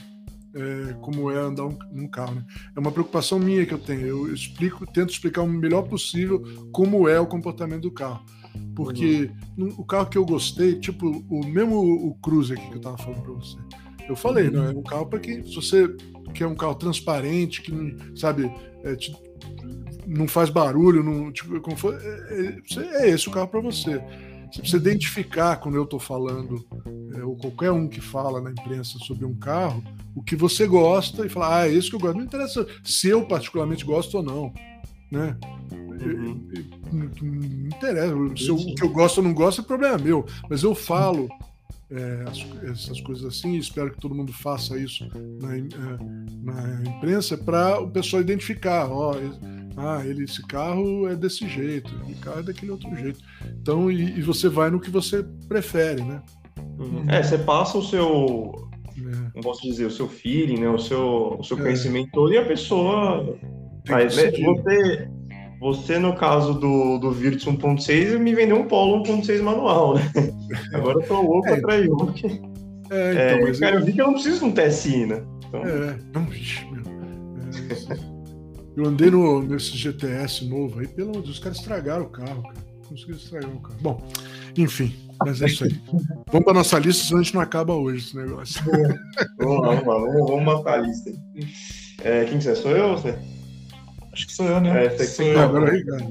é, como é andar um, num carro. Né? É uma preocupação minha que eu tenho. Eu explico, tento explicar o melhor possível como é o comportamento do carro. Porque uhum. o carro que eu gostei, tipo, o mesmo o Cruze aqui que eu tava falando para você. Eu falei, uhum. né? É um carro para quem, se você quer um carro transparente, que não, sabe, é, te, não faz barulho, não, tipo, como for, é, é, é esse o carro para você. Você precisa identificar quando eu estou falando, é, ou qualquer um que fala na imprensa sobre um carro, o que você gosta e falar, ah, é isso que eu gosto. Não interessa se eu particularmente gosto ou não. Né? Uhum. Não, não, interessa. Se eu, o que eu gosto ou não gosto é problema meu. Mas eu falo é, essas coisas assim, espero que todo mundo faça isso na, é, na imprensa, para o pessoal identificar. Ó, ah, ele, esse carro é desse jeito, esse carro é daquele outro jeito. Então, e, e você vai no que você prefere, né? Uhum. É, você passa o seu, é. não posso dizer, o seu feeling, né? O seu, o seu é. conhecimento todo e a pessoa. Mas, né, você, você, no caso do, do Virtus 1.6, me vendeu um Polo 1.6 manual, né? Agora eu tô louco é, atrás então, de É, então, é, mas cara, eu... eu vi que eu não preciso de um TSI, né? Então... É, não, vixe, meu. É, eu andei no, nesse GTS novo aí, pelo amor de Deus, os caras estragaram o carro, cara. Conseguiram estragar o carro. Bom, enfim, mas é isso aí. Vamos para nossa lista, senão a gente não acaba hoje esse negócio. vamos lá, vamos lá, vamos, vamos matar a lista aí. É, quem que você? Sou eu ou você? Acho que sou eu, né? É, sou eu. Agora cara.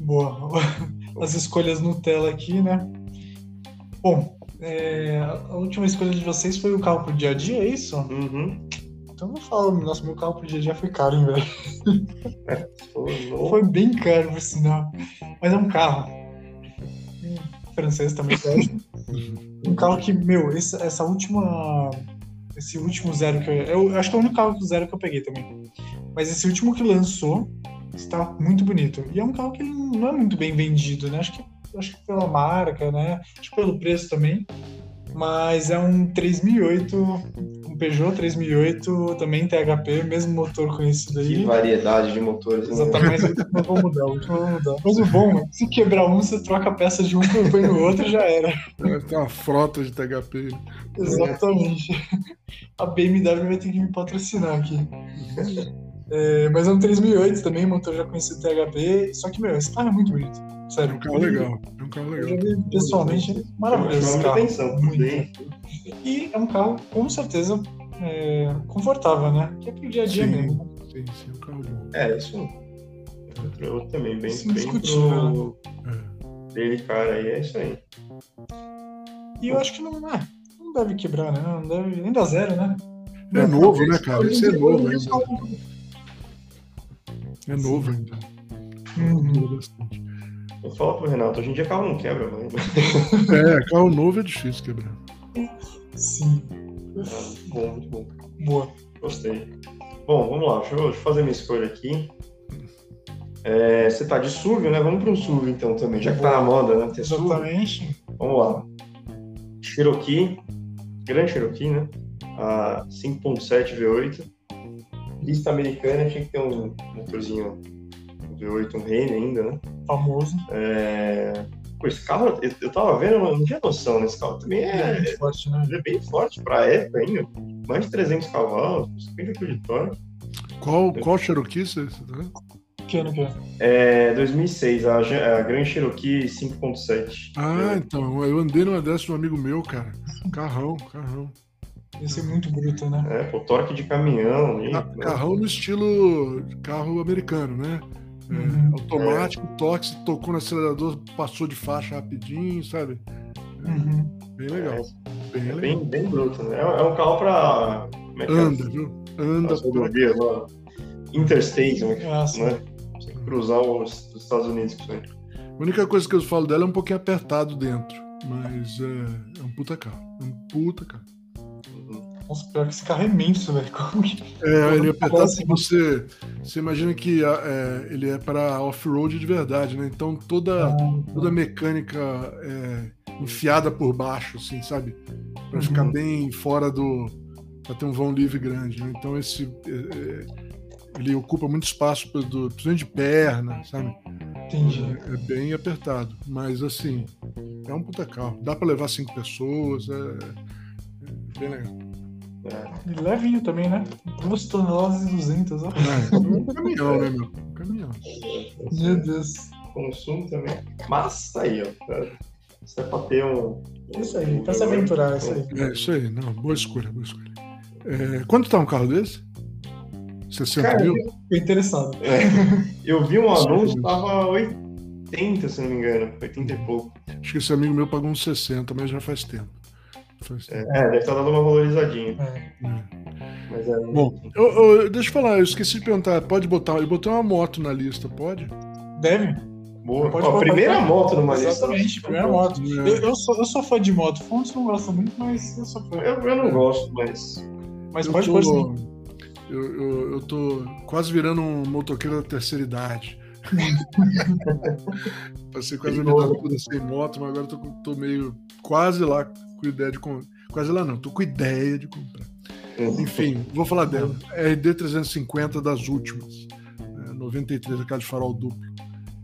Boa. As escolhas Nutella aqui, né? Bom, é, a última escolha de vocês foi o carro pro dia a dia, é isso? Uhum. Então não fala, nossa, meu carro pro dia já foi caro, hein, velho? É, foi bem caro, por sinal. Mas é um carro. Hum, francês também, Um carro que, meu, essa, essa última. Esse último zero que eu. Eu acho que é o único carro do zero que eu peguei também. Mas esse último que lançou está muito bonito. E é um carro que não é muito bem vendido, né? Acho que, acho que pela marca, né? Acho que pelo preço também. Mas é um 3008 Peugeot 3008 também THP, mesmo motor conhecido aí. Que variedade de motores. Né? Exatamente, né? não vou mudar, não vou mudar. Mas o bom é se quebrar um, você troca a peça de um e põe no outro já era. Tem uma frota de THP. Exatamente. A BMW vai ter que me patrocinar aqui. É, mas é um 3008 também, motor já conhecido THP. Só que, meu, esse carro é muito bonito. Sério. É um carro legal. É um carro legal. Pessoalmente, maravilhoso esse carro. Atenção, muito. E é um carro, com certeza, é, confortável, né? Que é pro dia a dia sim, mesmo. Sim, sim, é um carro bom. É, isso. Eu também, bem, Sim, bem pro... É. dele, cara, aí é isso aí. E eu acho que não, é, não deve quebrar, né? Não deve, nem dá zero, né? É novo, né, cara? Isso é novo ainda. É novo ainda. Uhum. Eu falo pro Renato, hoje em dia carro não quebra, mano. É, carro novo é difícil quebrar. Sim. bom, muito bom. Boa. Gostei. Bom, vamos lá. Deixa eu, deixa eu fazer minha escolha aqui. É, você tá de SUV, né? Vamos para um SUV então também, já que tá na moda, né? Ter Exatamente. SUV. Vamos lá. Cherokee, grande Cherokee, né? A 5.7 V8. Lista americana tinha que ter um motorzinho V8, um Reine ainda, né? Famoso. É... Pô, esse carro, eu, eu tava vendo, eu não tinha noção nesse carro. Também é, é forte, né? é bem forte pra época ainda. Mais de 300 cavalos, 50 kg de torque. Qual, qual Cherokee você tá? Que ano que é? É 2006, a, a Grand Cherokee 5.7. Ah, então, eu andei numa dessas de um amigo meu, cara. Carrão, carrão. Esse é muito bruto, né? É, pô, torque de caminhão. E, ah, carrão no estilo carro americano, né? É, uhum. Automático, é. toque, tocou no acelerador, passou de faixa rapidinho, sabe? Uhum. Bem legal. É, bem, legal. Bem, bem bruto, né? É, um carro pra. É Anda, viu? Anda. Rodovia, pra... Interstate, né? Ah, né? cruzar os, os Estados Unidos com isso A única coisa que eu falo dela é um pouquinho apertado dentro, mas é, é um puta carro. É um puta carro. Nossa, pior que esse carro é imenso, velho. É, ele é apertado que você, você imagina que é, ele é para off-road de verdade, né? Então toda, ah, toda a mecânica é enfiada por baixo, assim, sabe? Para uhum. ficar bem fora do. para ter um vão livre grande. Né? Então esse. É, é ele ocupa muito espaço, do, principalmente de perna, sabe? Entendi. É, é, bem apertado. Mas, assim, é um puta carro. Dá para levar cinco pessoas, é, é bem legal. É. E levinho também, né? Duas toneladas e duzentas, ó. É, um caminhão, né, meu? Um caminhão. Meu Deus. Consumo também. Mas tá aí, ó. Isso é pra ter um. Isso aí, pra se aventurar, isso aí. É, isso aí, não, boa escolha, boa escolha. É, quanto tá um carro desse? 60 Cara, mil? Fiquei interessado. É. Eu vi um anúncio, tava 80, se não me engano. 80 e pouco. Acho que esse amigo meu pagou uns 60, mas já faz tempo. Faz tempo. É, deve estar dando uma valorizadinha. É. Mas é... Bom, eu, eu, deixa eu falar, eu esqueci de perguntar. Pode botar. Eu botei uma moto na lista, pode? Deve. Boa. Pode Ó, primeira moto numa lista. Exatamente, primeira moto. É. Eu, eu, sou, eu sou fã de moto. Fontes não gosta muito, mas eu sou fã. Eu, eu não gosto, mas. Mas pode pôr sim. Eu, eu, eu tô quase virando um motoqueiro da terceira idade. Passei quase a toda sem moto, mas agora tô, tô meio quase lá com ideia de quase lá não, tô com ideia de comprar. Enfim, vou falar dela. RD 350 das últimas. É, 93, aquela de farol duplo.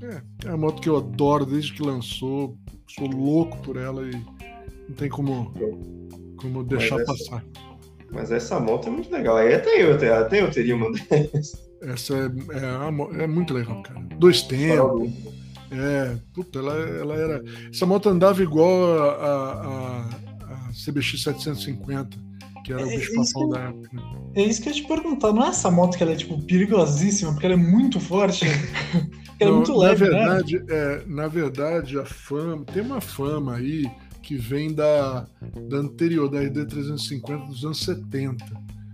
É, é uma moto que eu adoro desde que lançou. Sou louco por ela e não tem como, como deixar passar. Mas essa moto é muito legal. Aí até eu, até eu teria uma dessas. Essa é, é, é muito legal, cara. Dois tempos. É, puta, ela, ela era. Essa moto andava igual a, a, a CBX 750, que era o é, bicho papão da época. Né? É isso que eu ia te perguntar. Não é essa moto que ela é tipo perigosíssima, porque ela é muito forte? ela é muito leve, na né? verdade, né? É, na verdade, a fama. Tem uma fama aí que vem da, da anterior, da RD350 dos anos 70.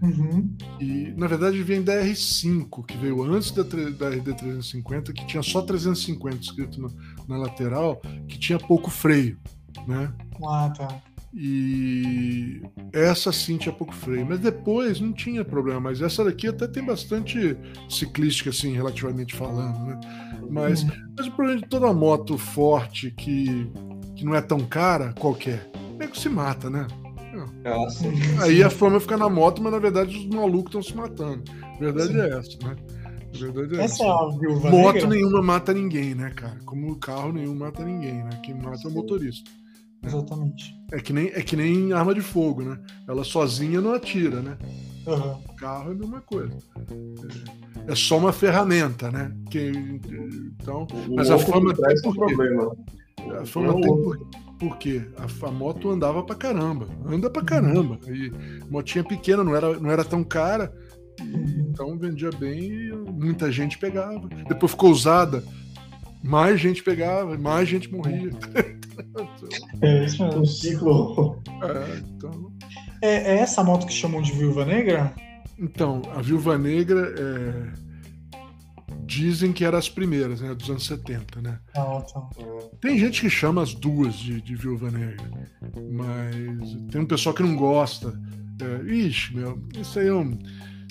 Uhum. E, na verdade, vem da R5, que veio antes da, da RD350, que tinha só 350 escrito no, na lateral, que tinha pouco freio, né? Ah, tá. E essa sim tinha pouco freio, mas depois não tinha problema. Mas essa daqui até tem bastante ciclística, assim, relativamente falando, né? Mas, uhum. mas o problema de toda moto forte que que não é tão cara, qualquer, é que se mata, né? Sim. Aí a fama fica na moto, mas na verdade os malucos estão se matando. A verdade sim. é essa, né? A verdade é essa. essa. É moto negra. nenhuma mata ninguém, né, cara? Como carro nenhum mata ninguém, né? Quem mata sim. é o motorista. Né? Exatamente. É que, nem, é que nem arma de fogo, né? Ela sozinha não atira, né? Uhum. Carro é a mesma coisa. É, é só uma ferramenta, né? Que, então, o mas a fama tem um problema. A fama tem por, por quê? A, a, moto andava pra caramba. Anda pra caramba. E motinha pequena, não era, não era tão cara. E, então vendia bem e muita gente pegava. Depois ficou usada. Mais gente pegava, mais gente morria. É, isso é um ciclo. É, então... é, é essa moto que chamam de Viúva Negra? Então, a Viúva Negra é dizem que eram as primeiras, né? Dos anos 70, né? Tem gente que chama as duas de, de Viúva Negra, mas tem um pessoal que não gosta. É, ixi, meu, isso aí é um.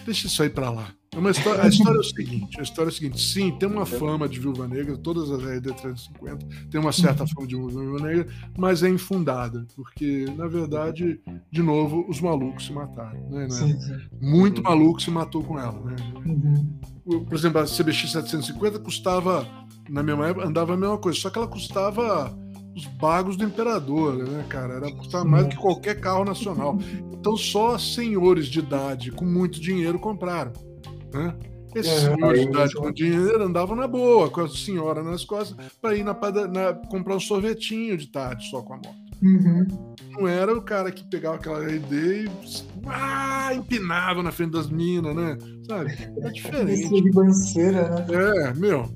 Deixa isso aí pra lá. É uma história, a história é o seguinte: a história é o seguinte, sim, tem uma fama de Viúva Negra, todas as RD 350 tem uma certa fama de Viúva Negra, mas é infundada, porque, na verdade, de novo, os malucos se mataram. Né, né? Sim, sim. Muito maluco se matou com ela. Né? Uhum. Por exemplo, a CBX 750 custava, na mesma época, andava a mesma coisa, só que ela custava os bagos do imperador, né, cara? Era custava mais do que qualquer carro nacional. Então só senhores de idade com muito dinheiro compraram. Né? Esses É, senhores de idade com dinheiro andavam na boa, com a senhora nas costas, para ir na, na- comprar um sorvetinho de tarde só com a moto. Uhum. Não era o cara que pegava aquela RD e ah, empinava na frente das minas, né? Sabe? É diferente. Esse ribanceira, né? É, meu.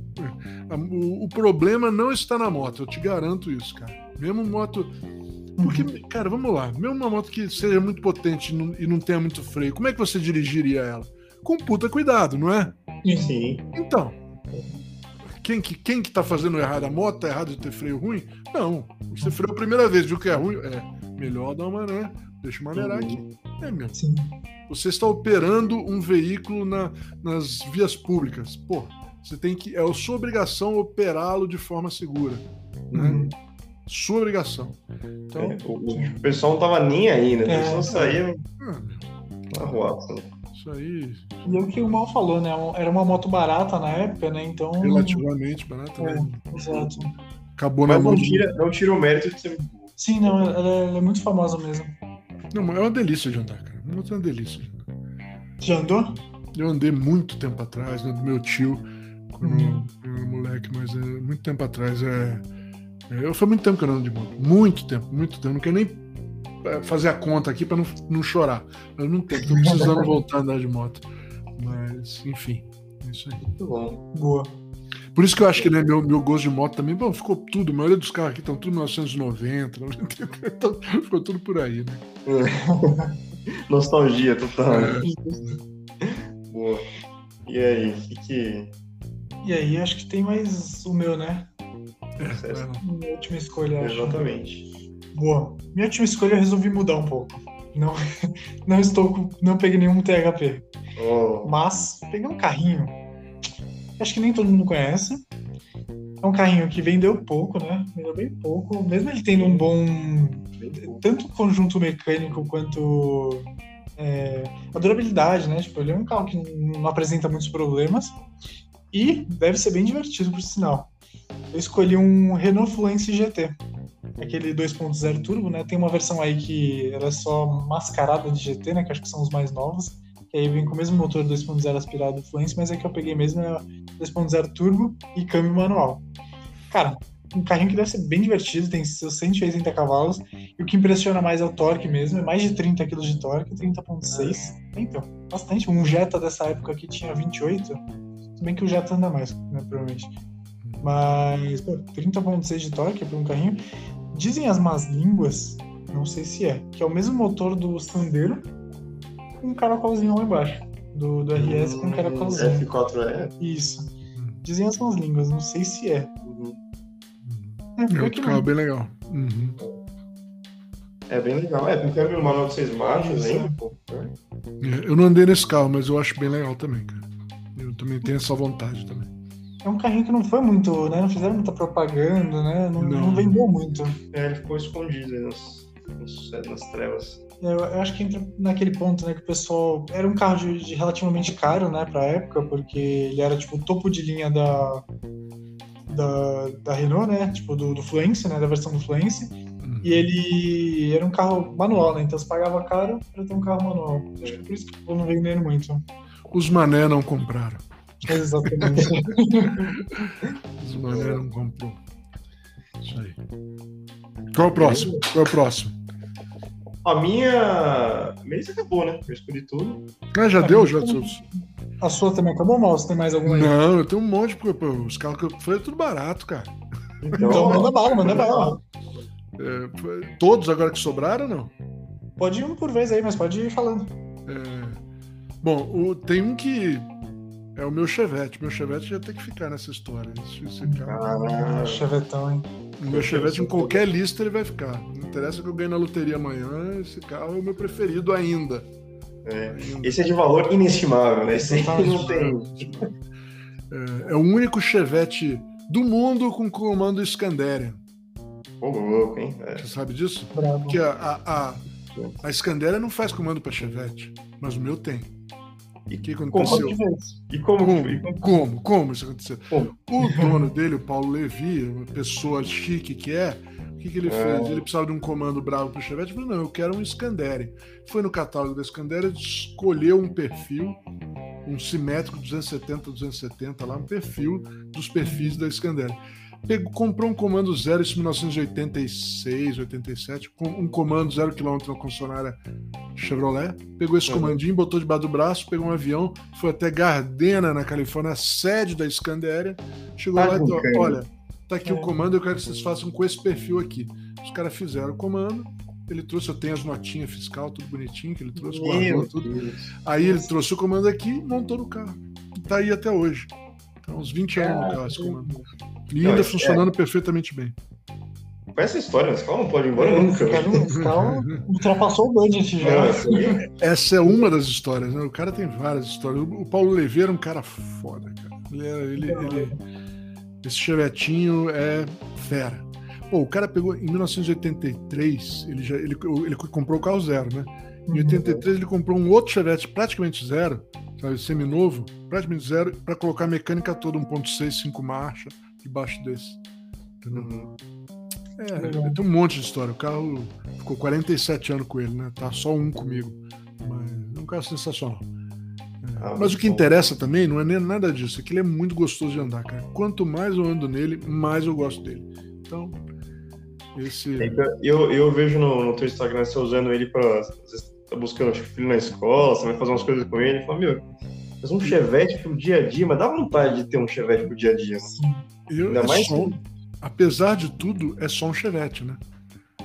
O, o problema não está na moto, eu te garanto isso, cara. Mesmo moto. Porque, cara, vamos lá. Mesmo uma moto que seja muito potente e não, e não tenha muito freio, como é que você dirigiria ela? Com puta cuidado, não é? Sim. Então. Quem que, quem que tá fazendo errado? A moto tá errada de ter freio ruim? Não. Você freou a primeira vez, viu que é ruim? É. Melhor dar uma, né? Deixa eu maneirar aqui. É mesmo. Sim. Você está operando um veículo na- nas vias públicas. Pô, você tem que. É a sua obrigação operá-lo de forma segura. Né? Uhum. Sua obrigação. Então, É, o, o pessoal não tava nem aí, né? O É. pessoal saía ah, na rua. Né? isso aí, E é o que o Mal falou, né? Era uma moto barata na época, né? Então. relativamente barato. É, né? exato. Acabou na Mas mão não tira, não tira o mérito de ser Sim, não, ela, ela é muito famosa mesmo. Não, mas é uma delícia de andar, cara. Moto é uma delícia de andar. Já andou? Eu andei muito tempo atrás, né, do meu tio, quando Uhum. eu era moleque, mas é, muito tempo atrás. É, é, eu foi muito tempo que eu não ando de moto. Muito tempo, muito tempo. Não quero nem fazer a conta aqui para não, não chorar. Eu não tenho, tô precisando voltar a andar de moto. Mas, enfim, é isso aí. muito bom. Boa. Por isso que eu acho que né, meu, meu gosto de moto também, bom, ficou tudo. A maioria dos carros aqui estão tudo 1990, então, ficou tudo por aí, né? Nostalgia total. né? É. Boa. E aí, o que que. E aí, acho que tem mais o meu, né? É, lá. Minha última escolha, acho. Exatamente. Boa. Minha última escolha eu resolvi mudar um pouco. Não, não estou com, não peguei nenhum THP, Oh, mas peguei um carrinho. Acho que nem todo mundo conhece. É um carrinho que vendeu pouco, né? Vendeu bem pouco, mesmo ele tendo um bom. tanto conjunto mecânico quanto é, a durabilidade, né? Tipo, ele é um carro que não apresenta muitos problemas e deve ser bem divertido, por sinal. Eu escolhi um Renault Fluence GT, aquele 2.0 turbo, né? Tem uma versão aí que ela é só mascarada de GT, né? Que acho que são os mais novos. Que aí vem com o mesmo motor 2.0 aspirado do Fluence, mas é que eu peguei mesmo é 2.0 turbo e câmbio manual. Cara, um carrinho que deve ser bem divertido, tem seus 180 cavalos. E o que impressiona mais é o torque mesmo, é mais de 30 kg de torque, 30.6. Então, bastante. Um Jetta dessa época aqui tinha 28. Se bem que o Jetta anda mais, né, provavelmente. Mas, pô, 30.6 de torque para um carrinho. Dizem as más línguas, não sei se é, que é o mesmo motor do Sandero com um caracolzinho lá embaixo. Do, do RS com um caracolzinho. F4E. Isso. Dizem as más línguas, não sei se é. Uhum. É, É outro carro bem legal. Uhum. É bem legal. É, com câmbio manual de seis marchas ainda, pô. É, eu não andei nesse carro, mas eu acho bem legal também, cara. Eu também tenho essa vontade também. É um carrinho que não foi muito, né? Não fizeram muita propaganda, né? Não, Não. não vendeu muito. É, ele ficou escondido aí nas, nas, trevas. Eu, eu acho que entra naquele ponto, né, que o pessoal era um carro de, de relativamente caro, né, pra época, porque ele era tipo o topo de linha da da, da Renault, né, tipo do, do Fluence, né, da versão do Fluence, Uhum. e ele era um carro manual, né, então você pagava caro pra ter um carro manual. Acho que por isso que não vendendo muito. Os mané não compraram. Exatamente. Os mané não comprou. Isso aí. Qual é o próximo? Qual é o próximo? A minha. A minha acabou, né? Eu escolhi tudo. Ah, já deu? Já seus... A sua também acabou, mal? Você tem mais alguma aí? Não, eu tenho um monte, porque pô, os carros que eu foi tudo barato, cara. Então manda bala, manda bala. É, foi- todos agora que sobraram, não? Pode ir um por vez aí, mas pode ir falando. É, Bom, o- tem um que É o meu Chevette. Meu Chevette já tem que ficar nessa história. Esse, esse carro. Ah, Chevetão, hein? O meu Chevette, em qualquer lista, ele vai ficar. Não interessa que eu ganhe na loteria amanhã, esse carro é o meu preferido ainda. É. Esse é de valor inestimável, né? Esse aí não tem. É, é, o único Chevette do mundo com comando Scanderian. Ô, louco, hein? É. Você sabe disso? Bravo. Porque a, a, a, a Scanderian não faz comando para Chevette, mas o meu tem. E o que aconteceu? E como, como, como, como isso aconteceu? Como? O dono dele, o Paulo Levi, uma pessoa chique que é, o que, que ele é. fez? Ele precisava de um comando bravo para o Chevette. Ele falou: não, eu quero um Scandere. Foi no catálogo da Scandere, escolheu um perfil, um simétrico 270, 270 lá, um perfil dos perfis da Scandere. Pegou, comprou um comando zero em 1986, 87, um comando zero quilômetro na concessionária Chevrolet. Pegou esse uhum. comandinho, botou debaixo do braço, pegou um avião, foi até Gardena, na Califórnia, sede da Scandere. Chegou tá lá e falou: olha, tá aqui é. o comando, eu quero que vocês façam com esse perfil aqui. Os caras fizeram o comando, ele trouxe, eu tenho as notinhas fiscal, tudo bonitinho que ele trouxe, guardou tudo. Deus. Aí ele trouxe o comando aqui e montou no carro. Tá aí até hoje. Tá uns 20 anos no carro esse comando. E ainda funcionando é... perfeitamente bem. Com essa história, esse carro não pode ir embora é, nunca. Esse carro ultrapassou o budget já. essa é uma das histórias, né? O cara tem várias histórias. O Paulo Leveira é um cara foda, cara. Ele, é, ele, ele, esse chevetinho é fera. Pô, o cara pegou em 1983, ele já ele, ele comprou o carro zero, né? Em 83 uhum. ele comprou um outro Chevette praticamente zero, sabe, semi-novo, praticamente zero, para colocar a mecânica toda 1.6, 5 marcha debaixo desse. Entendeu? Uhum. É, tem um monte de história. O carro ficou 47 anos com ele, né? Tá só um comigo. Mas é um carro sensacional. É. Ah, mas o que bom. interessa também não é nem nada disso, é que ele é muito gostoso de andar, cara. Quanto mais eu ando nele, mais eu gosto dele. Então, esse. É eu, eu vejo no, no teu Instagram você usando ele para. Tá buscando acho, filho na escola, você vai fazer umas coisas com ele, fala, meu, mas um chevette pro dia a dia, mas dá vontade de ter um chevette pro dia a dia. Né? Eu, Ainda é mais só, apesar de tudo, é só um chevette, né?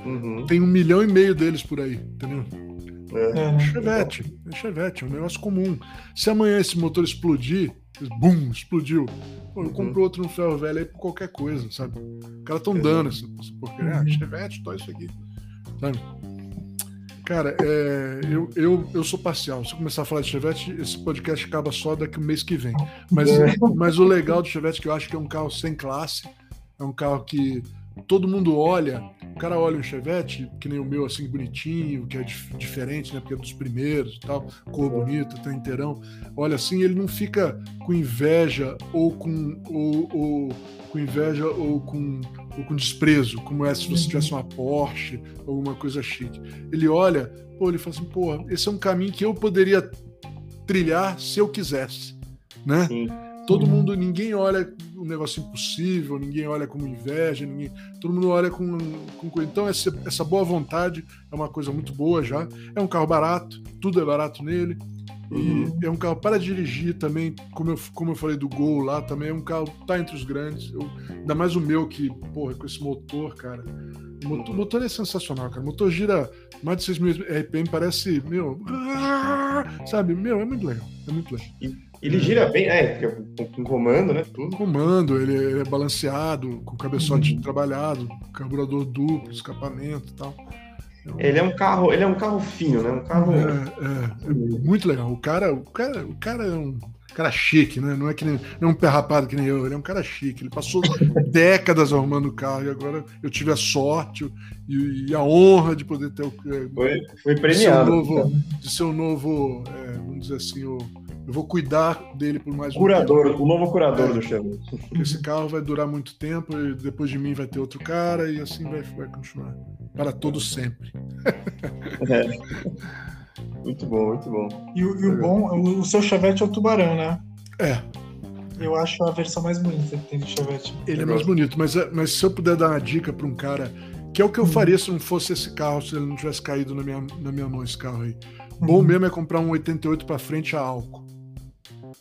Uhum. Tem um milhão e meio deles por aí, entendeu? É. é chevette, é chevette, é um negócio comum. Se amanhã esse motor explodir, bum, explodiu. Pô, eu uhum. compro outro no ferro velho aí por qualquer coisa, sabe? Os caras estão dando essa porcaria. Ah, chevette, tó isso aqui. Sabe? Cara, é, eu, eu, eu sou parcial. Se eu começar a falar de Chevette, esse podcast acaba só daqui mês que vem. Mas, é. mas o legal do Chevette é que eu acho que é um carro sem classe, é um carro que todo mundo olha. O cara olha um Chevette, que nem o meu, assim, bonitinho, que é dif diferente, né? Porque é dos primeiros e tal, cor bonita, tá inteirão. Olha assim, ele não fica com inveja ou com. Ou, ou, com inveja ou com, ou com desprezo, como é se você tivesse uma Porsche, alguma coisa chique. Ele olha, pô, ele fala assim, pô, esse é um caminho que eu poderia trilhar se eu quisesse, né? Sim. Todo mundo, ninguém olha um negócio impossível, ninguém olha como inveja, ninguém, todo mundo olha com, com então essa, essa boa vontade é uma coisa muito boa já. É um carro barato, tudo é barato nele. Uhum. E é um carro para dirigir também, como eu, como eu falei do Gol lá, também é um carro tá entre os grandes. Eu, ainda mais o meu, que, porra, com esse motor, cara. O motor, o motor é sensacional, cara. O motor gira mais de 6 mil RPM, parece, meu. Sabe, meu, é muito legal. É muito legal. Ele gira bem, é, com comando, né? Tudo. Comando, ele, ele é balanceado, com cabeçote uhum. trabalhado, carburador duplo, escapamento e tal. Ele é um carro, ele é um carro fino, né? Um carro. É, é, é muito legal. O cara, o cara, o cara é um cara chique, né? Não é que nem, não é um pé rapado que nem eu, ele é um cara chique. Ele passou décadas arrumando o carro e agora eu tive a sorte e, e a honra de poder ter o. É, foi, foi premiado. De ser um novo, de ser um novo é, vamos dizer assim, o, eu vou cuidar dele por mais um curador, o novo curador é, do Chevrolet. Esse carro vai durar muito tempo e depois de mim vai ter outro cara e assim vai, vai continuar para todo sempre. É. Muito bom, muito bom. E, o, e o bom, o, o, seu Chevette é o Tubarão, né? É. Eu acho a versão mais bonita que tem do Chevette. Ele é mais bonito, mas, é, mas se eu puder dar uma dica para um cara, que é o que eu uhum. faria se não fosse esse carro, se ele não tivesse caído na minha, na minha mão, esse carro aí. Bom mesmo é comprar um 88 para frente a álcool.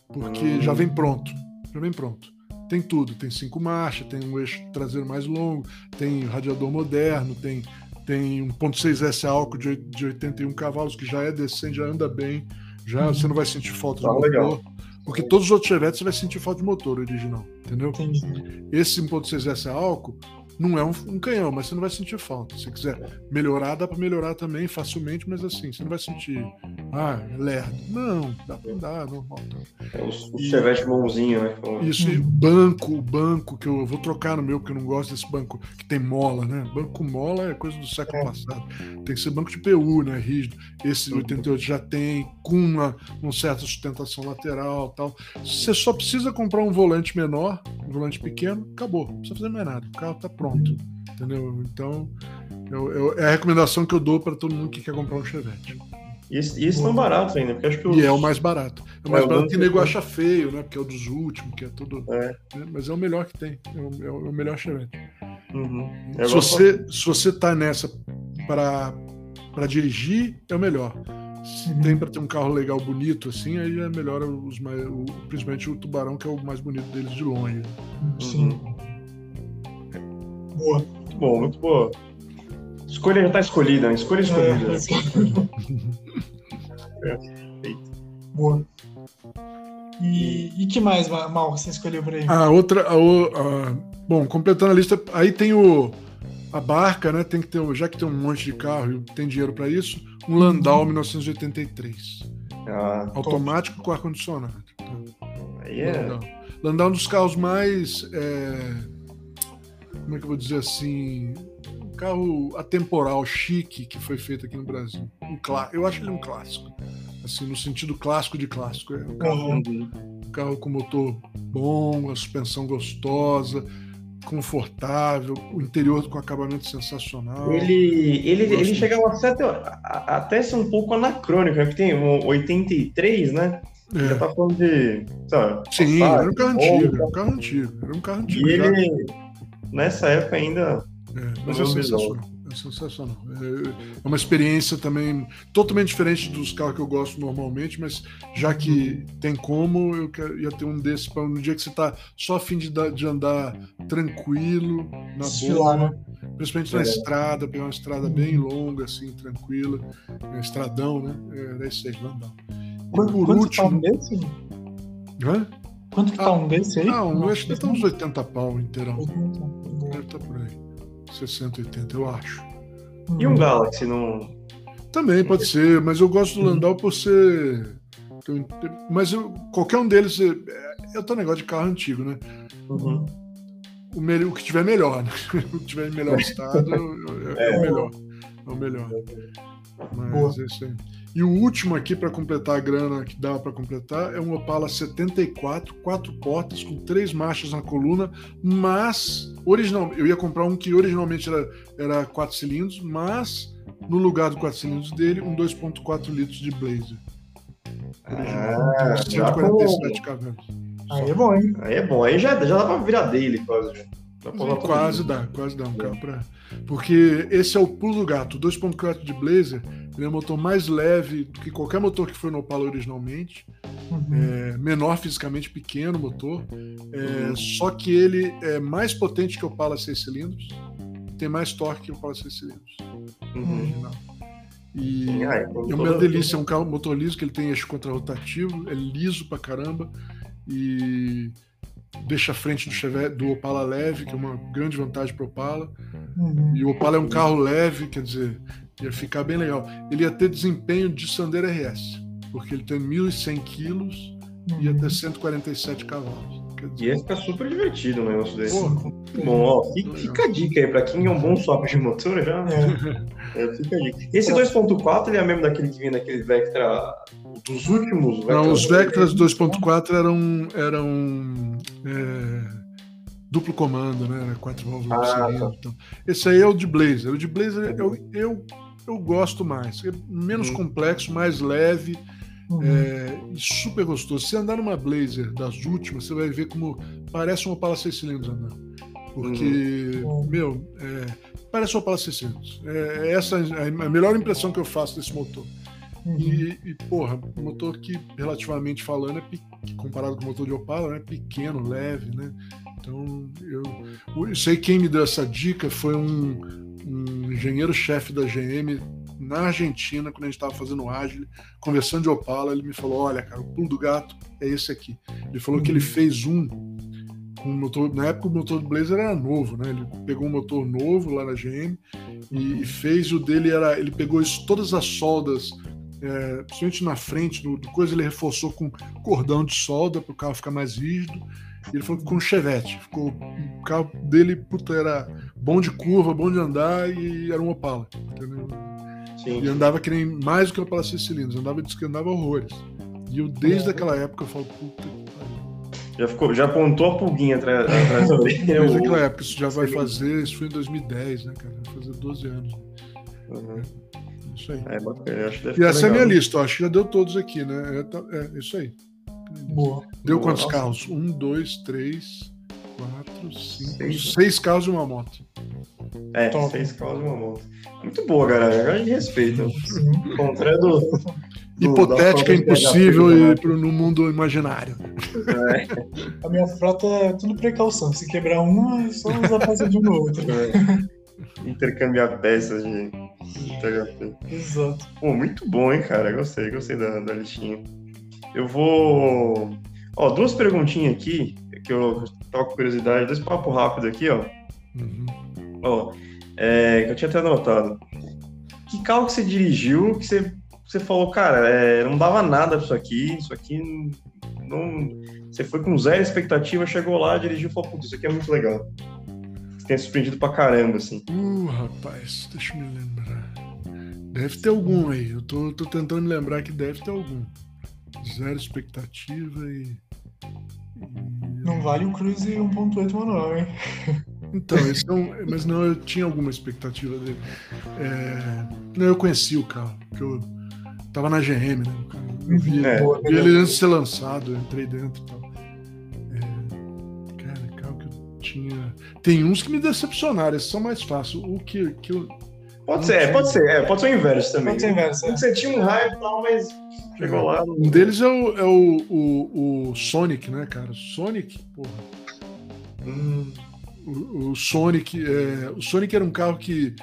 Porque uhum. já vem pronto. Já vem pronto tem tudo. Tem cinco marchas, tem um eixo traseiro mais longo, tem radiador moderno, tem, tem 1.6S álcool de, de 81 cavalos, que já é decente, já anda bem, já uhum. você não vai sentir falta tá do motor. Porque todos os outros Chevettes você vai sentir falta de motor original, entendeu? Entendi. Esse 1.6S a álcool, não é um, um, canhão, mas você não vai sentir falta. Se quiser melhorar, dá para melhorar também facilmente, mas assim, você não vai sentir, ah, é lerdo. Não, dá para andar, normal. Tá. É o, o chevette mãozinho, né? Isso, e banco, banco, que eu vou trocar no meu, porque eu não gosto desse banco que tem mola, né? Banco mola é coisa do século é. passado. Tem que ser banco de PU, né? Rígido. Esse 88 já tem, com uma, uma certa sustentação lateral tal. Você só precisa comprar um volante menor, um volante pequeno, acabou. Não precisa fazer mais nada. O carro tá pronto pronto. Entendeu? Então, eu, eu, é a recomendação que eu dou para todo mundo que quer comprar um Chevette. E isso tão barato ainda, porque acho que os... E é o mais barato. É o mais é, barato que o nego acha feio, né? Porque é o dos últimos, que é tudo. É. Né? Mas é o melhor que tem. É o, é o é melhor Chevette. Uhum. Se, você, se você tá nessa para dirigir, é o melhor. Se uhum. tem para ter um carro legal, bonito, assim, aí é melhor os mais, o, principalmente o Tubarão, que é o mais bonito deles de longe. Sim. Uhum boa. Muito bom, muito boa. Escolha já está escolhida, né? escolha escolhida. É, Perfeito. Boa. E, e que mais, Mal, você escolheu por aí? A outra. A, a, bom, completando a lista, aí tem o. A barca, né? Tem que ter, já que tem um monte de carro e tem dinheiro para isso, um Landau 1983. Ah, Automático top. com ar-condicionado. Aí é. Landau. Landau é um dos carros mais. É, como é que eu vou dizer assim, um carro atemporal, chique, que foi feito aqui no Brasil. Um clá eu acho ele um clássico. Assim, no sentido clássico de clássico. É um carro, uhum. um carro com motor bom, a suspensão gostosa, confortável, o interior com acabamento sensacional. Ele, ele, ele chegava até, até ser um pouco anacrônico, né? que tem um 83, né? É. Já tá falando de. Sabe, Sim, passagem, era um carro antigo, era um carro antigo. Era um carro antigo. E ele, nessa época ainda. É, mas é sensacional. É sensacional. É, é, uma experiência também totalmente diferente dos carros que eu gosto normalmente, mas já que tem como, eu quero, ia ter um desses para no dia que você está só a fim de, de andar tranquilo, na boa, né? principalmente na é. estrada, pegar uma estrada bem longa, assim, tranquila, é, estradão, né? É, é isso aí, Landau. E por Quanto último. Tá um desse? Hã? Quanto que tá ah, um desse aí? Ah, um acho que tá uns 80 pau inteirão. Deve estar tá por aí. 60, 80, eu acho. E um Galaxy não. Também pode ser, mas eu gosto do Landau por ser. Mas eu, qualquer um deles. É, é o negócio de carro antigo, né? Uhum. O, me... o que tiver melhor, né? O que tiver em melhor estado é, é, é o melhor. É o melhor. Mas Boa. é isso aí. E o último aqui para completar a grana que dá para completar é um Opala 74, quatro portas com três marchas na coluna, mas original, eu ia comprar um que originalmente era, era quatro cilindros, mas no lugar do quatro cilindros dele, um 2.4 litros de Blazer. Ah, 147 cavalos. Aí é bom, hein? Aí é bom, aí já, já dá para virar dele quase. Dá quase dá, quase dá um carro para. Porque esse é o pulo do gato. 2.4 de Blazer, ele é um motor mais leve do que qualquer motor que foi no Opala originalmente. Uhum. É, menor fisicamente, pequeno motor. É, uhum. Só que ele é mais potente que o Opala 6 cilindros. Tem mais torque que o Opala 6 cilindros. Uhum. E Sim, é uma delícia, é um carro motor liso que ele tem eixo contrarrotativo, é liso pra caramba. E deixa a frente do Chevette, do Opala leve, que é uma grande vantagem para o Opala. Uhum. E o Opala é um carro leve, quer dizer, ia ficar bem legal. Ele ia ter desempenho de Sandero RS, porque ele tem 1.100 quilos e ia ter 147 cavalos. Ia ficar super divertido o negócio desse. bom, ó, fica, fica, a dica aí, para quem é um bom swap de motor já. É. É, fica a dica. Esse 2.4 ele é mesmo daquele que vem daquele Vectra dos últimos Vectra? Não, os Vectras 2.4 eram, eram é, duplo comando, né? Era quatro válvulas ah, tá. então. Esse aí é o de Blazer. O de Blazer eu, eu, eu gosto mais. É menos uhum. complexo, mais leve. Uhum. É, super gostoso. Se andar numa Blazer das últimas, você vai ver como parece uma Opala 6 cilindros andando. Porque, uhum. meu, é, parece uma Opala 600. É, essa é a melhor impressão que eu faço desse motor. Uhum. E, e, porra, um motor que, relativamente falando, é comparado com o motor de Opala, é pequeno, leve, né? Então, eu, eu sei quem me deu essa dica foi um, um engenheiro-chefe da GM na Argentina, quando a gente estava fazendo o Agile, conversando de Opala, ele me falou: Olha, cara, o pulo do gato é esse aqui. Ele falou que ele fez um com motor. Na época o motor do Blazer era novo, né? Ele pegou um motor novo lá na GM e, e fez o dele era. Ele pegou isso, todas as soldas, é, principalmente na frente do, do, coisa, ele reforçou com cordão de solda para o carro ficar mais rígido. Ele falou que com um Chevette. Ficou, o carro dele, puta, era bom de curva, bom de andar e era um Opala. Entendeu? Sim. E andava que nem mais do que o Opala 6 cilindros, andava, que andava horrores. E eu, desde é. aquela época, eu falo, puta já, ficou, já apontou a pulguinha atrás, atrás da orelha. Desde aquela época, isso já vai fazer, isso foi em 2010, né, cara? Vai fazer 12 anos. Uhum. Isso aí. É, bacana, acho que e essa legal. é a minha lista, ó, acho que já deu todos aqui, né? É, tá, é isso aí. Boa. Deu Boa. quantos carros? Um, dois, três, quatro, cinco, seis, seis carros e uma moto. É, Top. seis carros e uma moto. Muito boa, galera. Agora de respeito. Contrário do, hipotética, impossível e pro, no mundo imaginário. É. A minha frota é tudo precaução. Se quebrar uma, é só usar a peça de um outro. É. Intercambiar peças de, THP. Exato. Pô, muito bom, hein, cara? Gostei, gostei da, da listinha. Eu vou. Ó, duas perguntinhas aqui, que eu tava com curiosidade, dois papos rápidos aqui, ó. Uhum. Ó, é, que eu tinha até anotado. Que carro que você dirigiu que você você falou, cara, é, não dava nada pra isso aqui, isso aqui não. Você foi com zero expectativa, chegou lá, dirigiu e falou, putz, isso aqui é muito legal. Você tem surpreendido pra caramba, assim. Uh, rapaz, deixa eu me lembrar. Deve ter algum aí. Eu tô, tô tentando me lembrar que deve ter algum. Zero expectativa e. e... Não vale o Cruise 1.8 manual, hein? Então, esse é um, mas não, eu tinha alguma expectativa dele. É, não, eu conheci o carro, porque eu Tava na GM, né? Eu vi, é, vi ele antes de ser lançado, eu entrei dentro e tal. É, cara, carro que eu tinha. Tem uns que me decepcionaram, esses são mais fáceis. O que, que eu. Pode ser, tinha... pode ser, é, pode ser o inverso também. Pode ser o inverso. É. Você tinha um hype e tal, mas chegou é. lá. Um deles é o, é o, o, o Sonic, né, cara? Sonic, porra. Hum. O, o, Sonic, é, o Sonic era um carro que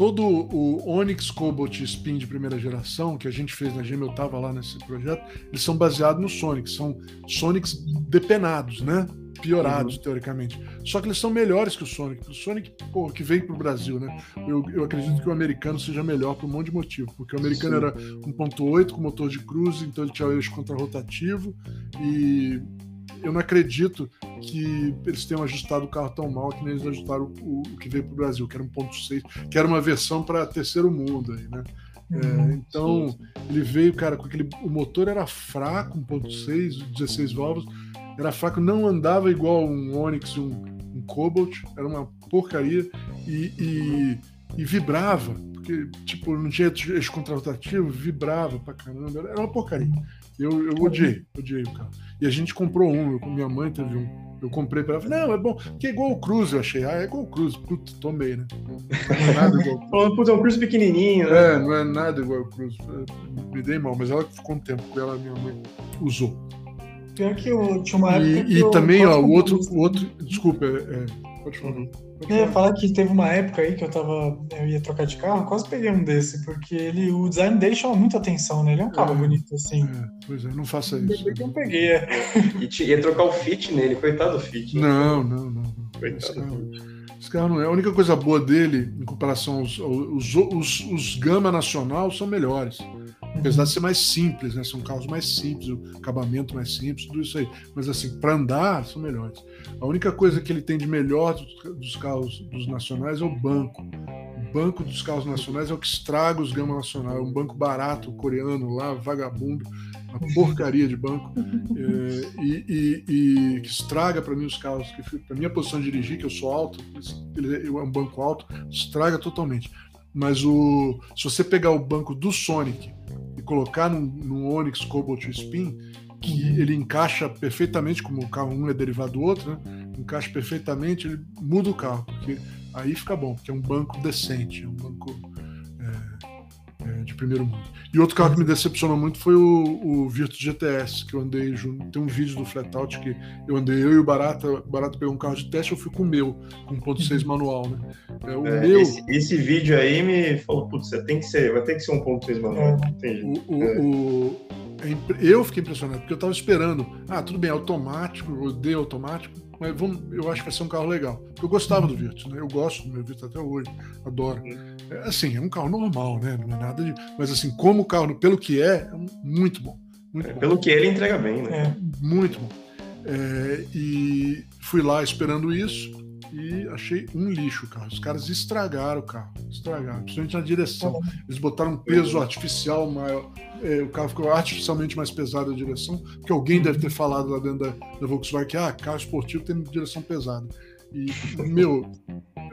todo o Onix Cobalt Spin de primeira geração que a gente fez na GM, eu estava lá nesse projeto, eles são baseados no Sonic, são Sonics depenados, né? Piorados, uhum. teoricamente. Só que eles são melhores que o Sonic. O Sonic, pô, que veio para o Brasil, né? Eu, eu acredito que o americano seja melhor por um monte de motivo. Porque o americano Sim. era 1.8 com motor de cruze, então ele tinha o eixo contrarrotativo e eu não acredito que eles tenham ajustado o carro tão mal que nem eles ajustaram o, o que veio para o Brasil, que era 1.6, que era uma versão para terceiro mundo aí, né? É, uhum. então ele veio, cara, com aquele. O motor era fraco, 1.6, 16 válvulas, era fraco, não andava igual um Onix, um, um Cobalt, era uma porcaria e, e, e vibrava, porque tipo, não tinha eixo contrarrotativo, vibrava pra caramba, era uma porcaria. Eu, eu odiei, odiei o carro. E a gente comprou um, eu, minha mãe teve um. Eu comprei para ela, falei, não, é bom, que é igual o Cruze, eu achei. Ah, é igual o Cruze. Puta, tomei, né? Não, é nada igual. Falando, puta, é um Cruze pequenininho, né? É, não é nada igual o Cruze. Me dei mal, mas ela ficou um tempo com ela, minha mãe usou. Pior que eu tinha uma época. E, e também, ó, o outro, o outro. Desculpa, é, é, pode falar. Uhum. Eu ia falar que teve uma época aí que eu tava. Eu ia trocar de carro, quase peguei um desse, porque ele, o design dele chama muita atenção, né? Ele é um carro é, bonito, assim. É, pois é, não faça isso. que eu peguei, é. E ia trocar o fit nele, coitado do fit. Né? Não, não, não. Coitado esse carro, esse carro não é. A única coisa boa dele, em comparação aos. Os, os, os Gama Nacional são melhores. Apesar de ser mais simples, né? São carros mais simples, o acabamento mais simples, tudo isso aí. Mas assim, para andar, são melhores. A única coisa que ele tem de melhor dos, carros dos nacionais é o banco. O banco dos carros nacionais é o que estraga os gama nacional. É um banco barato, coreano lá, vagabundo, uma porcaria de banco. É, e, e, e, que estraga para mim os carros, que para minha posição de dirigir, que eu sou alto, ele é um banco alto, estraga totalmente. Mas o, se você pegar o banco do Sonic colocar num, num Onix Cobalt Spin, que ele encaixa perfeitamente, como o carro um é derivado do outro, né? encaixa perfeitamente, ele muda o carro, porque aí fica bom, porque é um banco decente, é um banco é, é, de primeiro mundo. E outro carro que me decepcionou muito foi o, o Virtus GTS, que eu andei junto. Tem um vídeo do Flatout que eu andei, eu e o Barata. O Barata pegou um carro de teste, eu fui com o meu, com 1.6 manual, né? É, o é, meu... Esse, esse, vídeo aí me falou, putz, tem que ser, vai ter que ser 1.6 manual. É. O, o, é. o, eu fiquei impressionado, porque eu estava esperando. Ah, tudo bem, automático, eu odeio automático mas vamos, eu acho que vai ser um carro legal. Eu gostava do Virtus, né? Eu gosto do meu Virtus até hoje, adoro. É, assim, é um carro normal, né? Não é nada de. Mas assim, como carro, pelo que é, é muito bom. Muito é, bom. Pelo que ele entrega bem, né? É, muito bom. É, e fui lá esperando isso e achei um lixo o carro. Os caras estragaram o carro, estragaram, principalmente na direção. Eles botaram um peso artificial maior é, o carro ficou artificialmente mais pesado a direção, porque alguém deve ter falado lá dentro da, da Volkswagen que ah, carro esportivo tem direção pesada. E, meu,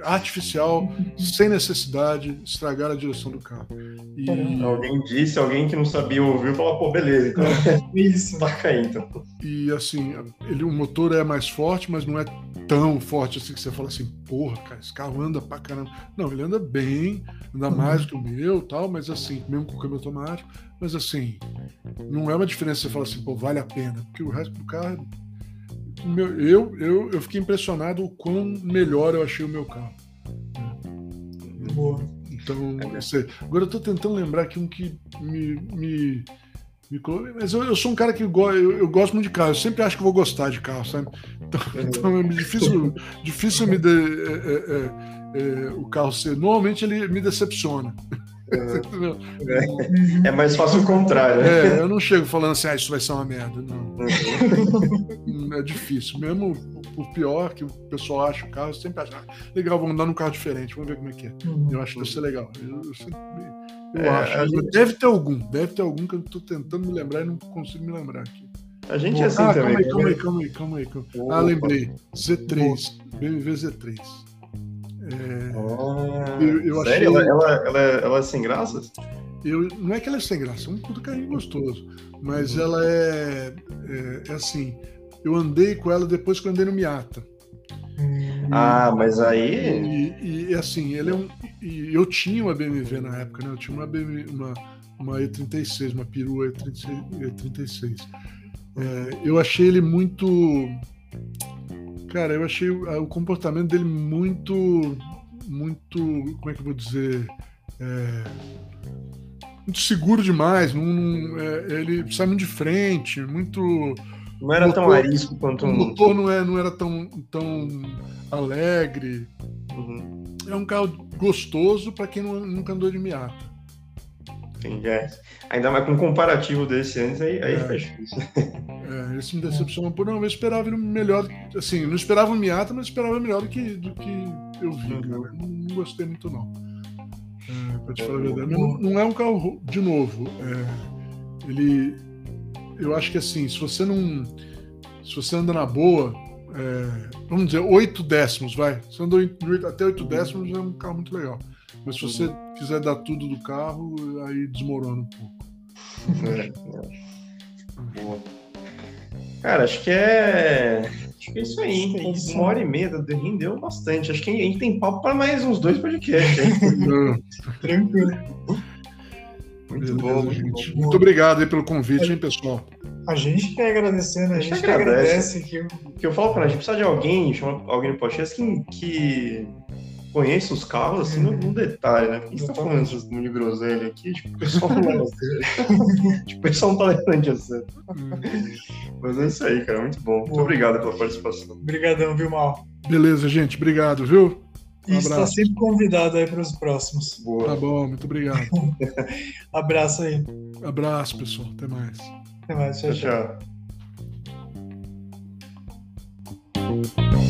artificial, sem necessidade, estragar a direção do carro. E... Alguém disse, alguém que não sabia ouvir, falou, pô, beleza, então isso vai cair, então. E assim, ele, o motor é mais forte, mas não é tão forte assim que você fala assim, porra, cara, esse carro anda pra caramba. Não, ele anda bem, anda mais do que o meu tal, mas assim, mesmo com o câmbio automático, mas assim, não é uma diferença você fala assim, pô, vale a pena, porque o resto do carro meu, eu, eu, eu fiquei impressionado o quão melhor eu achei o meu carro. Boa. Então, agora eu tô tentando lembrar aqui um que me, me mas eu, eu, sou um cara que go, eu, eu, gosto muito de carro, eu sempre acho que vou gostar de carro, sabe? Então, então é difícil, difícil me de, é, é, é, o carro ser. Normalmente ele me decepciona. É, é, mais fácil o contrário. É, eu não chego falando assim, ah, isso vai ser uma merda. Não. Uhum. é difícil. Mesmo por pior que o pessoal acha o carro, eu sempre acho, ah, legal, vamos andar num carro diferente, vamos ver como é que é. Eu acho que deve ser legal. Eu, eu, sempre, eu é, acho. Gente... Deve ter algum, deve ter algum que eu estou tentando me lembrar e não consigo me lembrar aqui. A gente Bom, é assim ah, também. Calma aí, calma aí, calma aí, calma aí. Ah, lembrei. Z3, BMW Z3. É, ah, eu, eu sério? Achei... Ela, ela, ela, ela, é sem graças? Eu, não é que ela é sem graça, é um puto carrinho gostoso. Mas uhum. ela é, é, é, assim. Eu andei com ela depois que eu andei no Miata. Ah, mas aí. E, e, assim, ele é um. E eu tinha uma BMW na época, né? Eu tinha uma, BMW, uma, uma E36, uma perua E36. É, eu achei ele muito Cara, eu achei o comportamento dele muito. Muito. Como é que eu vou dizer? É, muito seguro demais. É, ele sai muito de frente, muito. Não era motor, tão arisco quanto um. O motor não, é, não era tão, tão alegre. Uhum. É um carro gostoso para quem não, nunca andou de Miata. Entendi. É. Ainda mais com um comparativo desse antes, aí, aí é. fica difícil. É, esse me decepcionou por não. Eu esperava ele melhor. Assim, não esperava o Miata, mas esperava melhor do que, do que eu vi, uhum. cara. Não, não, gostei muito, não. É, pra te falar a verdade. Mas não, não é um carro, de novo. É, ele. Eu acho que assim, se você não. Se você anda na boa, é, vamos dizer, oito décimos, vai. Se andou até oito décimos, é um carro muito legal. Mas se você quiser dar tudo do carro, aí desmorona um pouco. É, é. Boa. Cara, acho que é. Acho que é isso aí, hein? É Uma hora e meia rendeu bastante. Acho que a gente tem papo para mais uns dois podcasts. Tranquilo. Muito Beleza, bom, gente. Muito obrigado aí pelo convite, hein, pessoal. A gente que é agradecendo, a, a gente, que agradece. Que eu... que eu falo para a gente precisa de alguém, chama alguém no podcast que, que conheço os carros assim no, no detalhe, né? Por que você tá falando essas de groselha aqui? Tipo, o pessoal não é tipo, o pessoal não tá levando de você. Mas é isso aí, cara. Muito bom. Muito obrigado pela participação. Obrigadão, viu, Mal? Beleza, gente. Obrigado, viu? Um e está sempre convidado aí para os próximos. Boa. Tá bom, muito obrigado. Abraço aí. Abraço, pessoal. Até mais. Até mais. tchau. tchau. tchau.